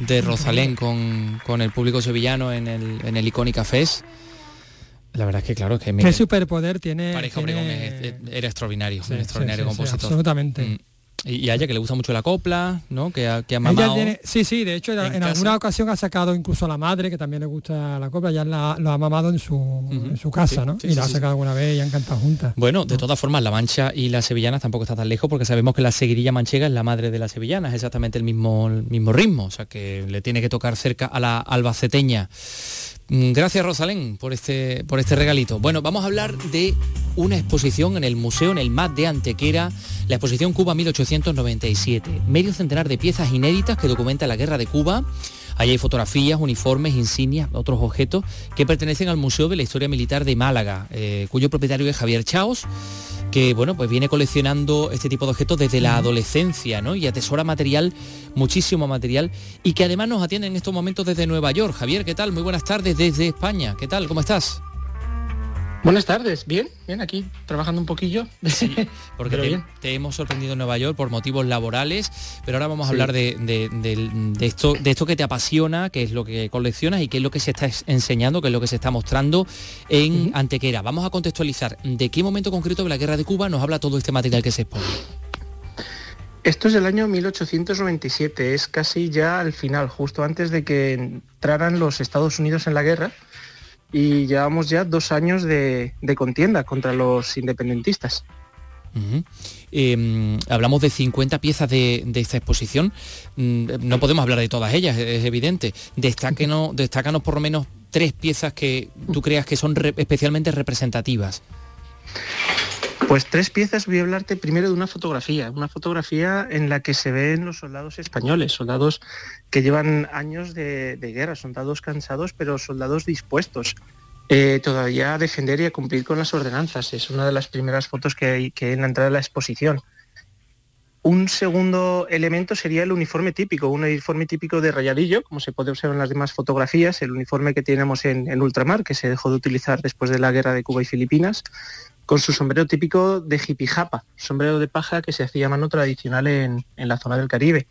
De, Rosalén con, con el público sevillano en el, en el Icónica Fest. La verdad es que claro, que me- ¿Qué superpoder tiene? Pareja tiene- Obregón es- es- era extraordinario, Sí, un extraordinario sí, sí, sí, compositor. absolutamente. Mm. Y, a ella que le gusta mucho la copla, ¿no? Que ha, que ha Ella mamado. tiene- sí, sí, de hecho en, alguna ocasión ha sacado incluso a la madre, que también le gusta la copla, ya la- lo ha mamado en su, en su casa, Sí, ¿no? sí, y sí, la ha sacado alguna vez y han cantado juntas. Bueno, de todas formas, la Mancha y la Sevillana tampoco está tan lejos porque sabemos que la seguirilla manchega es la madre de la Sevillana, es exactamente el mismo, el mismo ritmo, o sea que le tiene que tocar cerca a la albaceteña. Mm, Gracias Rosalén por este, por este regalito. Bueno, vamos a hablar de una exposición en el museo, en el MAT de Antequera, la exposición Cuba 1897. Medio centenar de piezas inéditas que documentan la guerra de Cuba. Ahí hay fotografías, uniformes, insignias, otros objetos que pertenecen al Museo de la Historia Militar de Málaga, eh, cuyo propietario es Javier Chaos que bueno, pues viene coleccionando este tipo de objetos desde la adolescencia, ¿no? Y atesora material, muchísimo material, y que además nos atiende en estos momentos desde Nueva York. Javier, ¿qué tal? Muy buenas tardes desde España. ¿Qué tal? ¿Cómo estás? Buenas tardes, bien, bien, aquí trabajando un poquillo. [LAUGHS] Porque Pero te, hemos sorprendido en Nueva York por motivos laborales, pero ahora vamos a Sí. hablar de, de- del- de esto, de esto que te apasiona, que es lo que coleccionas y qué es lo que se está es- enseñando, qué es lo que se está mostrando en Antequera. Vamos a contextualizar de qué momento concreto de la guerra de Cuba nos habla todo este material que se expone. Esto es del año 1897, es casi ya al final, justo antes de que entraran los Estados Unidos en la guerra y llevamos ya dos años de, de contienda contra los independentistas. Eh, hablamos de 50 piezas de, de esta exposición. Mm, No podemos hablar de todas ellas, es evidente. Destáquenos, destácanos por lo menos tres piezas que tú creas que son re- especialmente representativas. Pues tres piezas voy a hablarte primero de una fotografía, una fotografía en la que se ven los soldados españoles, soldados que llevan años de, guerra, soldados cansados, pero soldados dispuestos eh, todavía a defender y a cumplir con las ordenanzas. Es una de las primeras fotos que hay, que en la entrada de la exposición. Un segundo elemento sería el uniforme típico, un uniforme típico de rayadillo, como se puede observar en las demás fotografías, el uniforme que tenemos en, en ultramar, que se dejó de utilizar después de la guerra de Cuba y Filipinas, con su sombrero típico de jipijapa, sombrero de paja que se hacía mano tradicional en, en la zona del Caribe.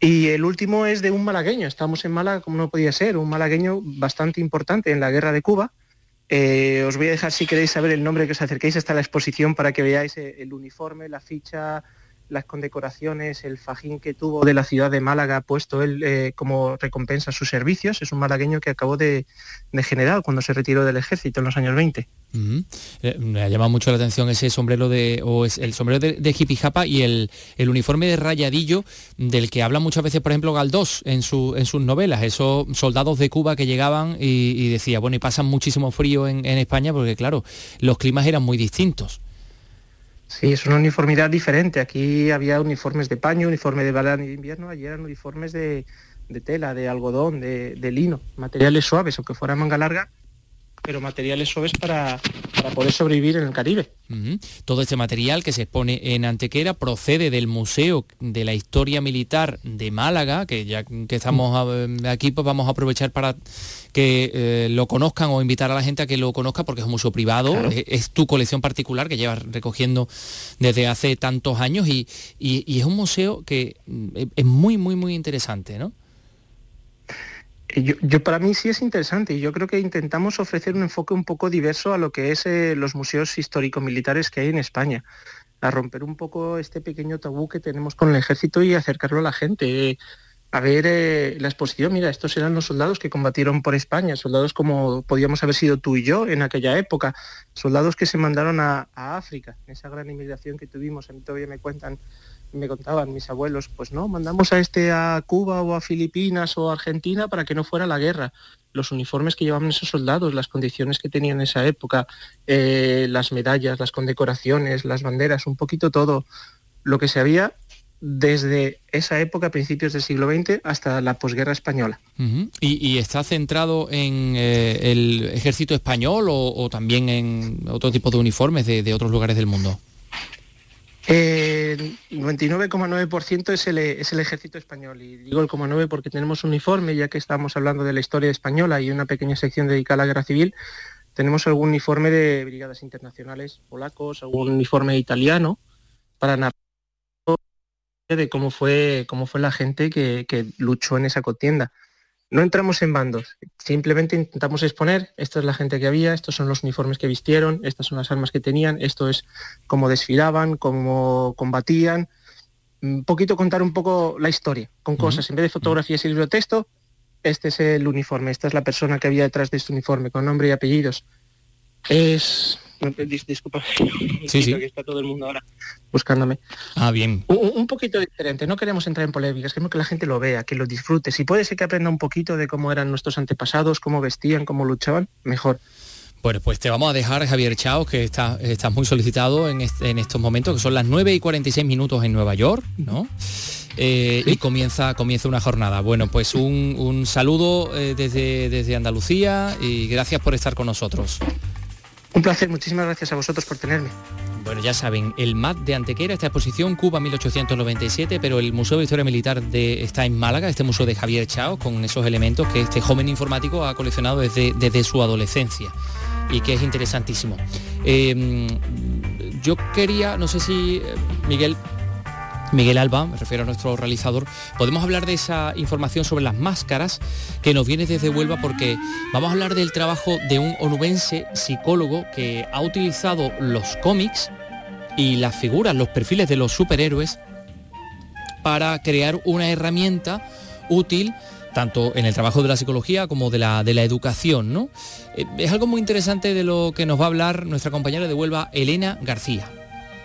Y el último es de un malagueño, estamos en Málaga como no podía ser, un malagueño bastante importante en la guerra de Cuba. Eh, os voy a dejar si queréis saber el nombre que os acerquéis hasta la exposición para que veáis eh, el uniforme, la ficha, las condecoraciones, el fajín que tuvo de la ciudad de Málaga puesto él eh, como recompensa a sus servicios. Es un malagueño que acabó de, de general cuando se retiró del ejército en los años 20. Ujú. Eh, Me ha llamado mucho la atención ese sombrero de, o es el sombrero de, de y el, el uniforme de rayadillo del que habla muchas veces, por ejemplo, Galdós en, su, en sus novelas, esos soldados de Cuba que llegaban y, decía, bueno, y pasan muchísimo frío en España porque, claro, los climas eran muy distintos. Sí, es una uniformidad diferente. Aquí había uniformes de paño, uniforme de verano y de invierno, allí eran uniformes de, tela, de algodón, de lino, materiales suaves, aunque fuera manga larga, pero materiales suaves para, para poder sobrevivir en el Caribe. Todo este material que se expone en Antequera procede del Museo de la Historia Militar de Málaga, que ya que estamos a- aquí pues vamos a aprovechar para que eh, lo conozcan o invitar a la gente a que lo conozca porque es un museo privado, Claro. es, es tu colección particular que llevas recogiendo desde hace tantos años y, y- y es un museo que mm, es- es muy, muy, muy interesante, ¿no? Yo, para mí sí es interesante y yo creo que intentamos ofrecer un enfoque un poco diverso a lo que es eh, los museos histórico-militares que hay en España, a romper un poco este pequeño tabú que tenemos con el ejército y acercarlo a la gente. a ver eh, la exposición, mira, estos eran los soldados que combatieron por España, soldados como podíamos haber sido tú y yo en aquella época, soldados que se mandaron a, a África, esa gran inmigración que tuvimos, a mí todavía me cuentan me contaban mis abuelos, pues no, mandamos a este a Cuba o a Filipinas o a Argentina para que no fuera la guerra. Los uniformes que llevaban esos soldados, las condiciones que tenían en esa época, eh, las medallas, las condecoraciones, las banderas, un poquito todo lo que se había desde esa época, principios del siglo XX, hasta la posguerra española. ¿Y, está centrado en eh, el ejército español o, también en otro tipo de uniformes de otros lugares del mundo? El 99,9% es el, es el ejército español y digo el 9 porque tenemos un uniforme, ya que estamos hablando de la historia española y una pequeña sección dedicada a la guerra civil, tenemos algún uniforme de brigadas internacionales polacos, algún uniforme italiano, para narrar de cómo fue, cómo fue la gente que, que luchó en esa contienda. No entramos en bandos, simplemente intentamos exponer, esta es la gente que había, estos son los uniformes que vistieron, estas son las armas que tenían, esto es cómo desfilaban, cómo combatían, un poquito contar un poco la historia, con cosas, en vez de fotografías y libro texto, este es el uniforme, esta es la persona que había detrás de este uniforme, con nombre y apellidos. Es disculpa, [LAUGHS] sí, sí. que está todo el mundo ahora buscándome. Ah, bien. Un, poquito diferente, no queremos entrar en polémicas, queremos que la gente lo vea, que lo disfrute. Si puede ser que aprenda un poquito de cómo eran nuestros antepasados, cómo vestían, cómo luchaban, mejor. Bueno, pues te vamos a dejar, Javier Chao, que está, estás muy solicitado en, en, estos momentos, que son las 9 y 46 minutos en Nueva York, ¿no? Eh, y comienza, comienza una jornada. Bueno, pues un, saludo eh, desde, desde Andalucía y gracias por estar con nosotros. Un placer, muchísimas gracias a vosotros por tenerme. Bueno, ya saben, el MAT de Antequera, esta exposición Cuba 1897, pero el Museo de Historia Militar de, está en Málaga, este museo de Javier Chao, con esos elementos que este joven informático ha coleccionado desde, desde su adolescencia y que es interesantísimo. Em, yo quería, no sé si eh, Miguel Miguel Alba, me refiero a nuestro realizador, podemos hablar de esa información sobre las máscaras que nos viene desde Huelva porque vamos a hablar del trabajo de un onubense psicólogo que ha utilizado los cómics y las figuras, los perfiles de los superhéroes para crear una herramienta útil tanto en el trabajo de la psicología como de la, de la educación. ¿no? Eh, es algo muy interesante de lo que nos va a hablar nuestra compañera de Huelva, Elena García.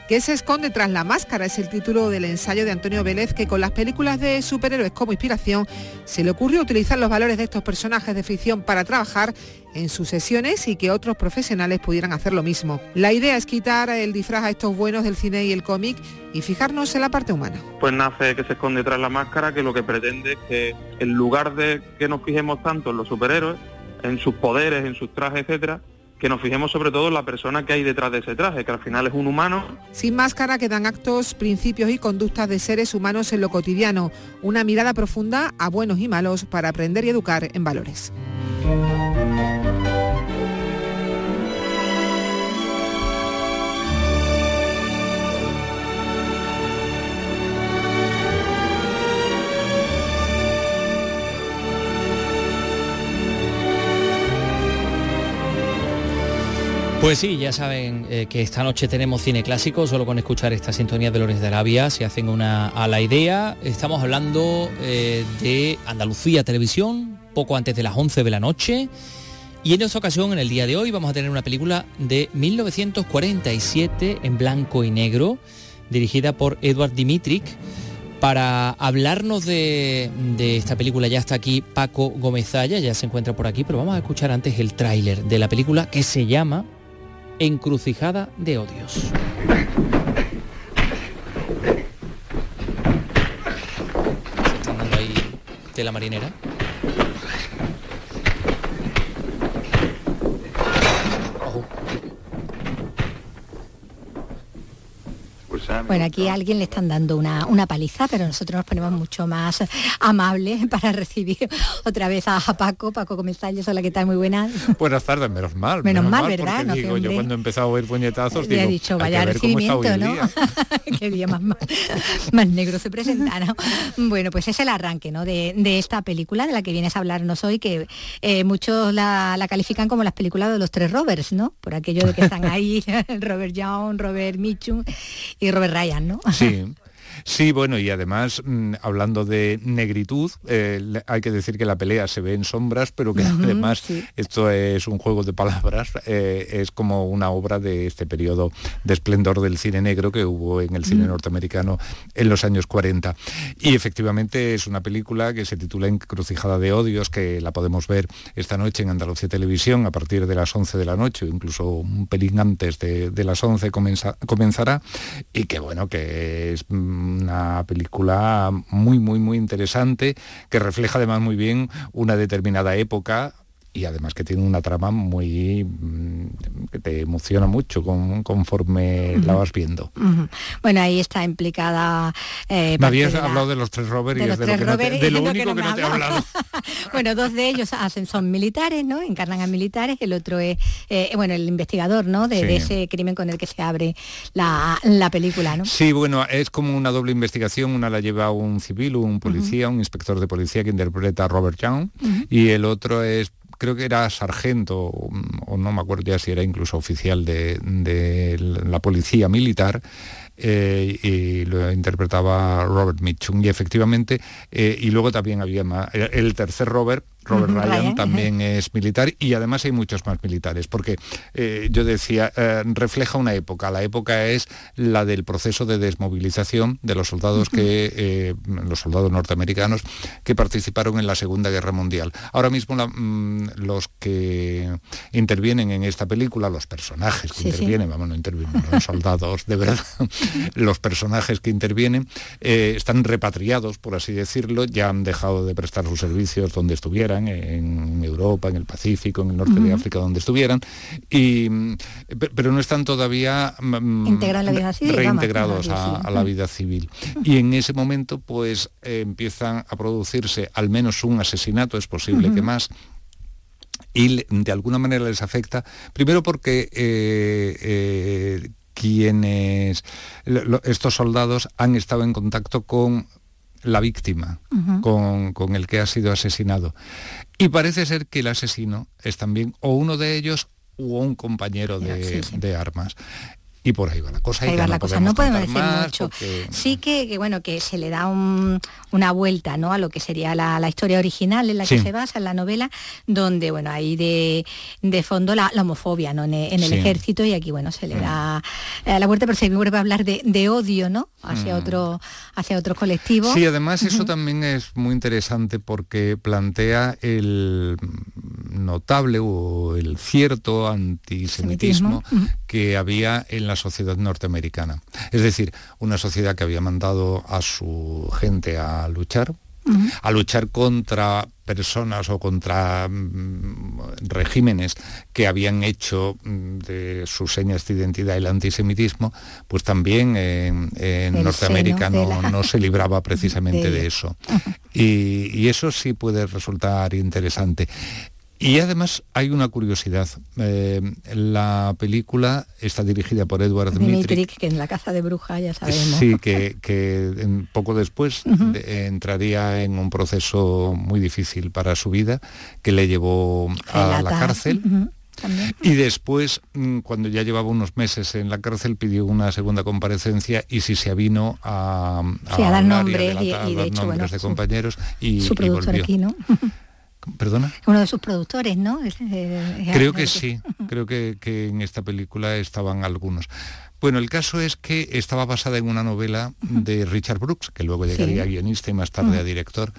¿Qué se esconde tras la máscara? Es el título del ensayo de Antonio Vélez que con las películas de superhéroes como inspiración se le ocurrió utilizar los valores de estos personajes de ficción para trabajar en sus sesiones y que otros profesionales pudieran hacer lo mismo. La idea es quitar el disfraz a estos buenos del cine y el cómic y fijarnos en la parte humana. Pues nace que se esconde tras la máscara que lo que pretende es que en lugar de que nos fijemos tanto en los superhéroes, en sus poderes, en sus trajes, etcétera, que nos fijemos sobre todo en la persona que hay detrás de ese traje, que al final es un humano. Sin máscara quedan actos, principios y conductas de seres humanos en lo cotidiano, una mirada profunda a buenos y malos para aprender y educar en valores. Pues sí, ya saben eh, que esta noche tenemos cine clásico, solo con escuchar esta sintonía de Lorenz de Arabia se hacen una a la idea. Estamos hablando eh, de Andalucía Televisión, poco antes de las 11 de la noche. Y en esta ocasión, en el día de hoy, vamos a tener una película de 1947 en blanco y negro, dirigida por Edward Dimitrik. Para hablarnos de, esta película ya está aquí Paco Gomezaya, ya se encuentra por aquí, pero vamos a escuchar antes el tráiler de la película que se llama Encrucijada de odios. Se están dando ahí tela marinera. Bueno, aquí a alguien le están dando una, una paliza, pero nosotros nos ponemos mucho más amables [LAUGHS] para recibir otra vez a, Paco. Paco Comensales, hola, ¿qué tal? Muy buenas. Buenas tardes, menos mal. Menos, mal, ¿verdad? No, digo, yo cuando he empezado a oír puñetazos, [LAUGHS] le he dicho, vaya recibimiento, ¿no? [LAUGHS] Qué día más, más, negro se presenta, ¿no? Bueno, pues es el arranque, ¿no? De, esta película de la que vienes a hablarnos hoy, que eh, muchos la, la, califican como las películas de los tres Roberts, ¿no? Por aquello de que están ahí Robert Young, Robert Mitchum y Robert Ryan, ¿no? Sí. [LAUGHS] Sí, bueno, y además, mm, hablando de negritud, eh, hay que decir que la pelea se ve en sombras, pero que además esto es un juego de palabras, eh, es como una obra de este periodo de esplendor del cine negro que hubo en el cine norteamericano en los años 40. Y efectivamente es una película que se titula Encrucijada de Odios, que la podemos ver esta noche en Andalucía Televisión a partir de las 11 de la noche, incluso un pelín antes de, las 11 comenzará, y que bueno, que es mm, una película muy, muy, muy interesante, que refleja además muy bien una determinada época, y además que tiene una trama muy mm, que te emociona mucho conforme la vas viendo. Bueno, ahí está implicada. Eh, me habías hablado de los tres Robert y es de, lo, de lo único que no, te he hablado. [LAUGHS] bueno, dos de ellos hacen, son militares, ¿no? Encarnan a militares, el otro es eh, bueno el investigador, ¿no? De, ese crimen con el que se abre la, película, ¿no? Sí, bueno, es como una doble investigación, una la lleva un civil, un policía, un inspector de policía que interpreta a Robert Young, y el otro es creo que era sargento, o no me acuerdo ya si era incluso oficial de, la policía militar, eh, y lo interpretaba Robert Mitchum. Y efectivamente, eh, y luego también había el tercer Robert, Robert [LAUGHS] Ryan, también es militar y además hay muchos más militares, porque eh, yo decía, eh, refleja una época, la época es la del proceso de desmovilización de los soldados que, eh, los soldados norteamericanos que participaron en la Segunda Guerra Mundial. Ahora mismo mm, los que intervienen en esta película, los personajes que intervienen, vamos, no intervienen los soldados, de verdad, [LAUGHS] los personajes que intervienen, están repatriados, por así decirlo, ya han dejado de prestar sus servicios donde estuvieran en Europa, en el Pacífico, en el norte de África, donde estuvieran, y, pero no están todavía mm, reintegrados a, la vida civil. Y en ese momento pues empiezan a producirse al menos un asesinato, es posible que más, y de alguna manera les afecta, primero porque eh, eh, quienes, estos soldados han estado en contacto con la víctima, con, el que ha sido asesinado. Y parece ser que el asesino es también o uno de ellos o un compañero de armas y por ahí va la cosa. Ahí va la cosa, no podemos decir mucho. Sí que, bueno, que se le da una vuelta ¿no? a lo que sería la, historia original en la que se basa, en la novela, donde, bueno, hay de, fondo la, homofobia ¿no? en, el ejército y aquí, bueno, se le da eh, la vuelta, pero se vuelve a hablar de, odio, ¿no? Hacia, mm. otro, hacia otro colectivo. Sí, además eso también es muy interesante porque plantea el notable o el cierto antisemitismo que había en la sociedad norteamericana. Es decir, una sociedad que había mandado a su gente a luchar, a luchar contra personas o contra mm, regímenes que habían hecho mm, de sus señas de identidad el antisemitismo, pues también en, Norteamérica no, se libraba [LAUGHS] precisamente de, eso. y, eso sí puede resultar interesante. Y además hay una curiosidad. Eh, la película está dirigida por Edward Dmitrik. que en la caza de bruja ya sabemos. Sí, que, poco después entraría en un proceso muy difícil para su vida, que le llevó a la cárcel. Y después, mm, cuando ya llevaba unos meses en la cárcel, pidió una segunda comparecencia y si se avino a, a, dar nombres y, de hecho, nombres de compañeros y, su productor aquí, ¿no? [LAUGHS] ¿Perdona? Uno de sus productores, ¿no? [LAUGHS] creo que sí, creo que, en esta película estaban algunos. Bueno, el caso es que estaba basada en una novela de Richard Brooks, que luego llegaría a guionista y más tarde a director,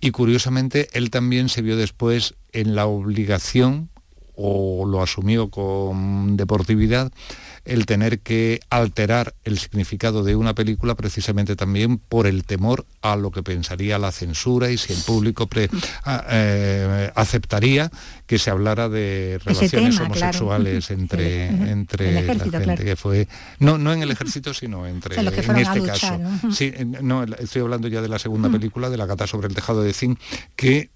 y curiosamente él también se vio después en la obligación, o lo asumió con deportividad, el tener que alterar el significado de una película precisamente también por el temor a lo que pensaría la censura y si el público eh, aceptaría que se hablara de relaciones homosexuales [LAUGHS] entre, entre la gente que fue no no en el ejército sino entre en este caso. sí no estoy hablando ya de la segunda película de la gata sobre el tejado de zinc que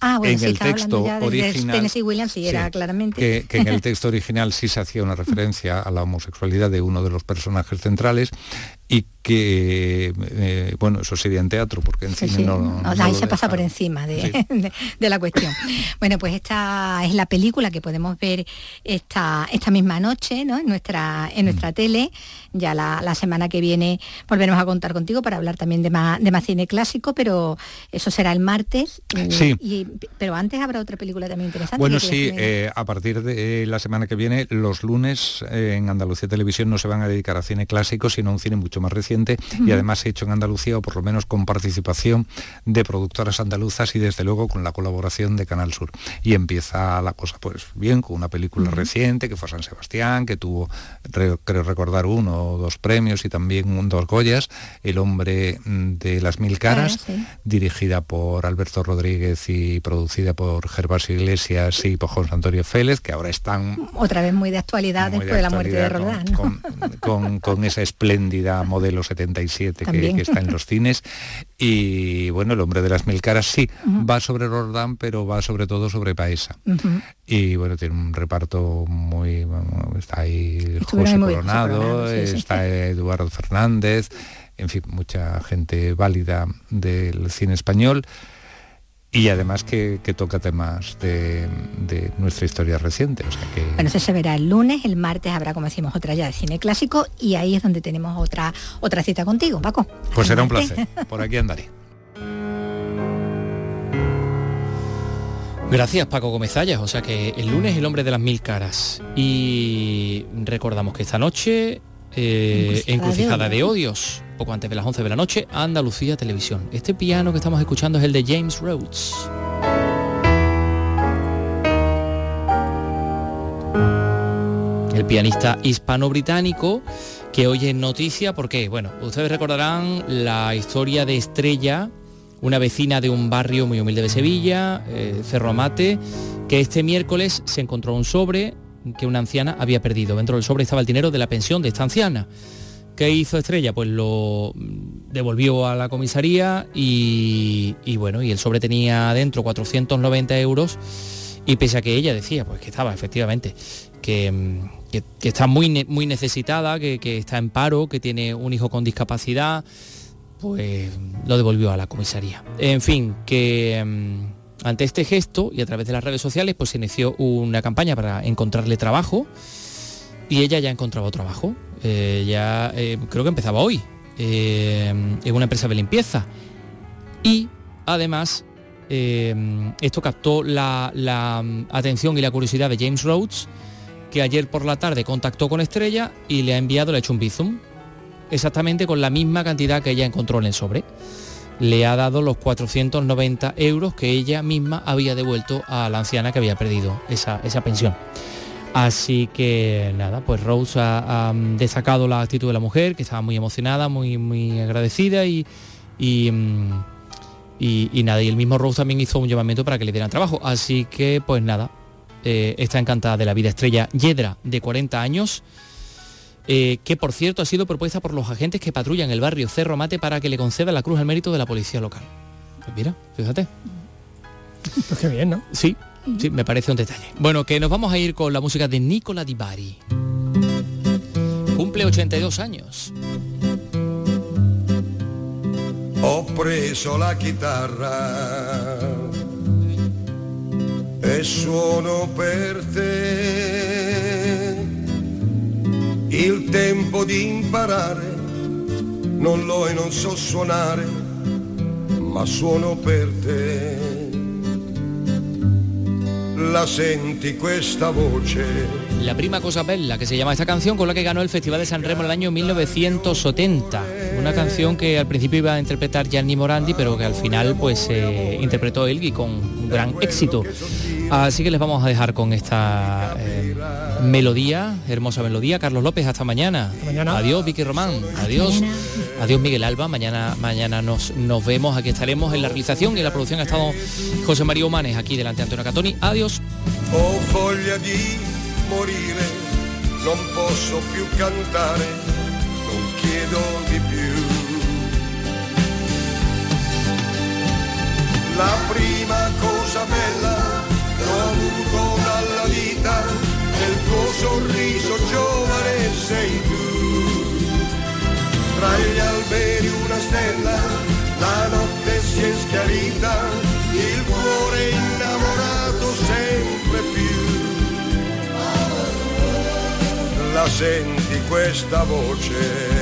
Ah, en el texto original era claramente. que, que, en el [LAUGHS] texto original sí se hacía una referencia a la homosexualidad de uno de los personajes centrales y que, eh, bueno, eso sería en teatro, porque en cine no... ahí se pasa por encima [LAUGHS] de, la cuestión. bueno, pues esta es la película que podemos ver esta, esta misma noche, ¿no? En nuestra, en nuestra mm. tele. Ya la, semana que viene volveremos a contar contigo para hablar también de más, de más cine clásico, pero eso será el martes. Sí. pero antes habrá otra película también interesante. Bueno, sí, eh, a partir de la semana que viene, los lunes eh, en Andalucía Televisión no se van a dedicar a cine clásico, sino a un cine mucho más reciente y además hecho en Andalucía o por lo menos con participación de productoras andaluzas y desde luego con la colaboración de Canal Sur. Y empieza la cosa pues bien con una película reciente que fue San Sebastián, que tuvo creo recordar uno o dos premios y también dos Goyas, El hombre de las mil caras, dirigida por Alberto Rodríguez y producida por Gervasio Iglesias y por José Antonio Félez, que ahora están... Otra vez muy de actualidad después de, la muerte de Roldán. Con, con esa espléndida modelo 77 que, está en los cines. Y bueno, El hombre de las mil caras sí, va sobre Roldán, pero va sobre todo sobre Paesa. Y bueno, tiene un reparto muy... Está ahí José Coronado, está Eduardo Fernández, en fin, mucha gente válida del cine español y además que, toca temas de, nuestra historia reciente. O sea que... Bueno, eso se verá el lunes, el martes habrá, como decimos, otra ya de cine clásico y ahí es donde tenemos otra, otra cita contigo, Paco. Pues será un placer, por aquí andaré. Gracias Paco Gomezallas, o sea que el lunes el hombre de las mil caras y recordamos que esta noche eh, Encrucijada de Odios, poco antes de las 11 de la noche, Andalucía Televisión. Este piano que estamos escuchando es el de James Rhodes. El pianista hispano-británico que hoy es noticia porque, bueno, ustedes recordarán la historia de Estrella, una vecina de un barrio muy humilde de Sevilla, eh, Cerro Amate, que este miércoles se encontró un sobre que una anciana había perdido. Dentro del sobre estaba el dinero de la pensión de esta anciana. ¿Qué hizo Estrella? Pues lo devolvió a la comisaría y, bueno, y el sobre tenía dentro 490 euros y pese a que ella decía, pues que estaba efectivamente, que, está muy, muy necesitada, que, que, está en paro, que tiene un hijo con discapacidad, pues lo devolvió a la comisaría. En fin, que ante este gesto y a través de las redes sociales, pues se inició una campaña para encontrarle trabajo y ella ya ha encontrado trabajo. Eh, ya eh, creo que empezaba hoy eh, en una empresa de limpieza. Y además esto captó la, la, atención y la curiosidad de James Rhodes, que ayer por la tarde contactó con Estrella y le ha enviado, le ha hecho un bizum, exactamente con la misma cantidad que ella encontró en el sobre le ha dado los 490 euros que ella misma había devuelto a la anciana que había perdido esa, pensión. Así que nada, pues Rose ha, destacado la actitud de la mujer, que estaba muy emocionada, muy, muy agradecida y, y, mm, y, nada, y el mismo Rose también hizo un llamamiento para que le dieran trabajo. Así que pues nada, eh, está encantada de la vida estrella Yedra, de 40 años, eh, que por cierto ha sido propuesta por los agentes que patrullan el barrio Cerro Mate para que le conceda la cruz al mérito de la policía local. Pues mira, fíjate. Pues qué bien, ¿no? Sí, sí, me parece un detalle. Bueno, que nos vamos a ir con la música de Nicola Di Bari. Cumple 82 años. Ho preso la chitarra e suono per il tempo di imparare, non lo e non so suonare, ma suono per te. La senti questa voce. La prima cosa bella que se llama esta canción con la que ganó el Festival de San Remo en el año 1970. Una canción que al principio iba a interpretar Gianni Morandi, pero que al final pues se interpretó él y con gran éxito. Así que les vamos a dejar con esta eh, melodía, hermosa melodía. Carlos López, hasta mañana. mañana. Adiós, Vicky Román. Adiós. Adiós, Miguel Alba. Mañana, mañana nos, nos vemos. Aquí estaremos en la realización y en la producción ha estado José María Humanes, aquí delante de Antonio Catoni. Adiós. Ho voglia di morire, non posso più cantare, non chiedo di più. La prima cosa bella che ho avuto dalla vita, nel tuo sorriso giovane sei tu. Tra gli alberi una stella, la notte si è schiarita, il cuore innamorato sempre più. La senti questa voce?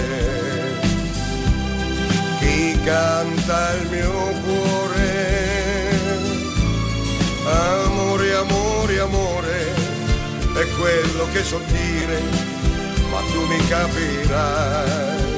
Chi canta il mio cuore? Amore, amore, amore, è quello che so dire, ma tu mi capirai.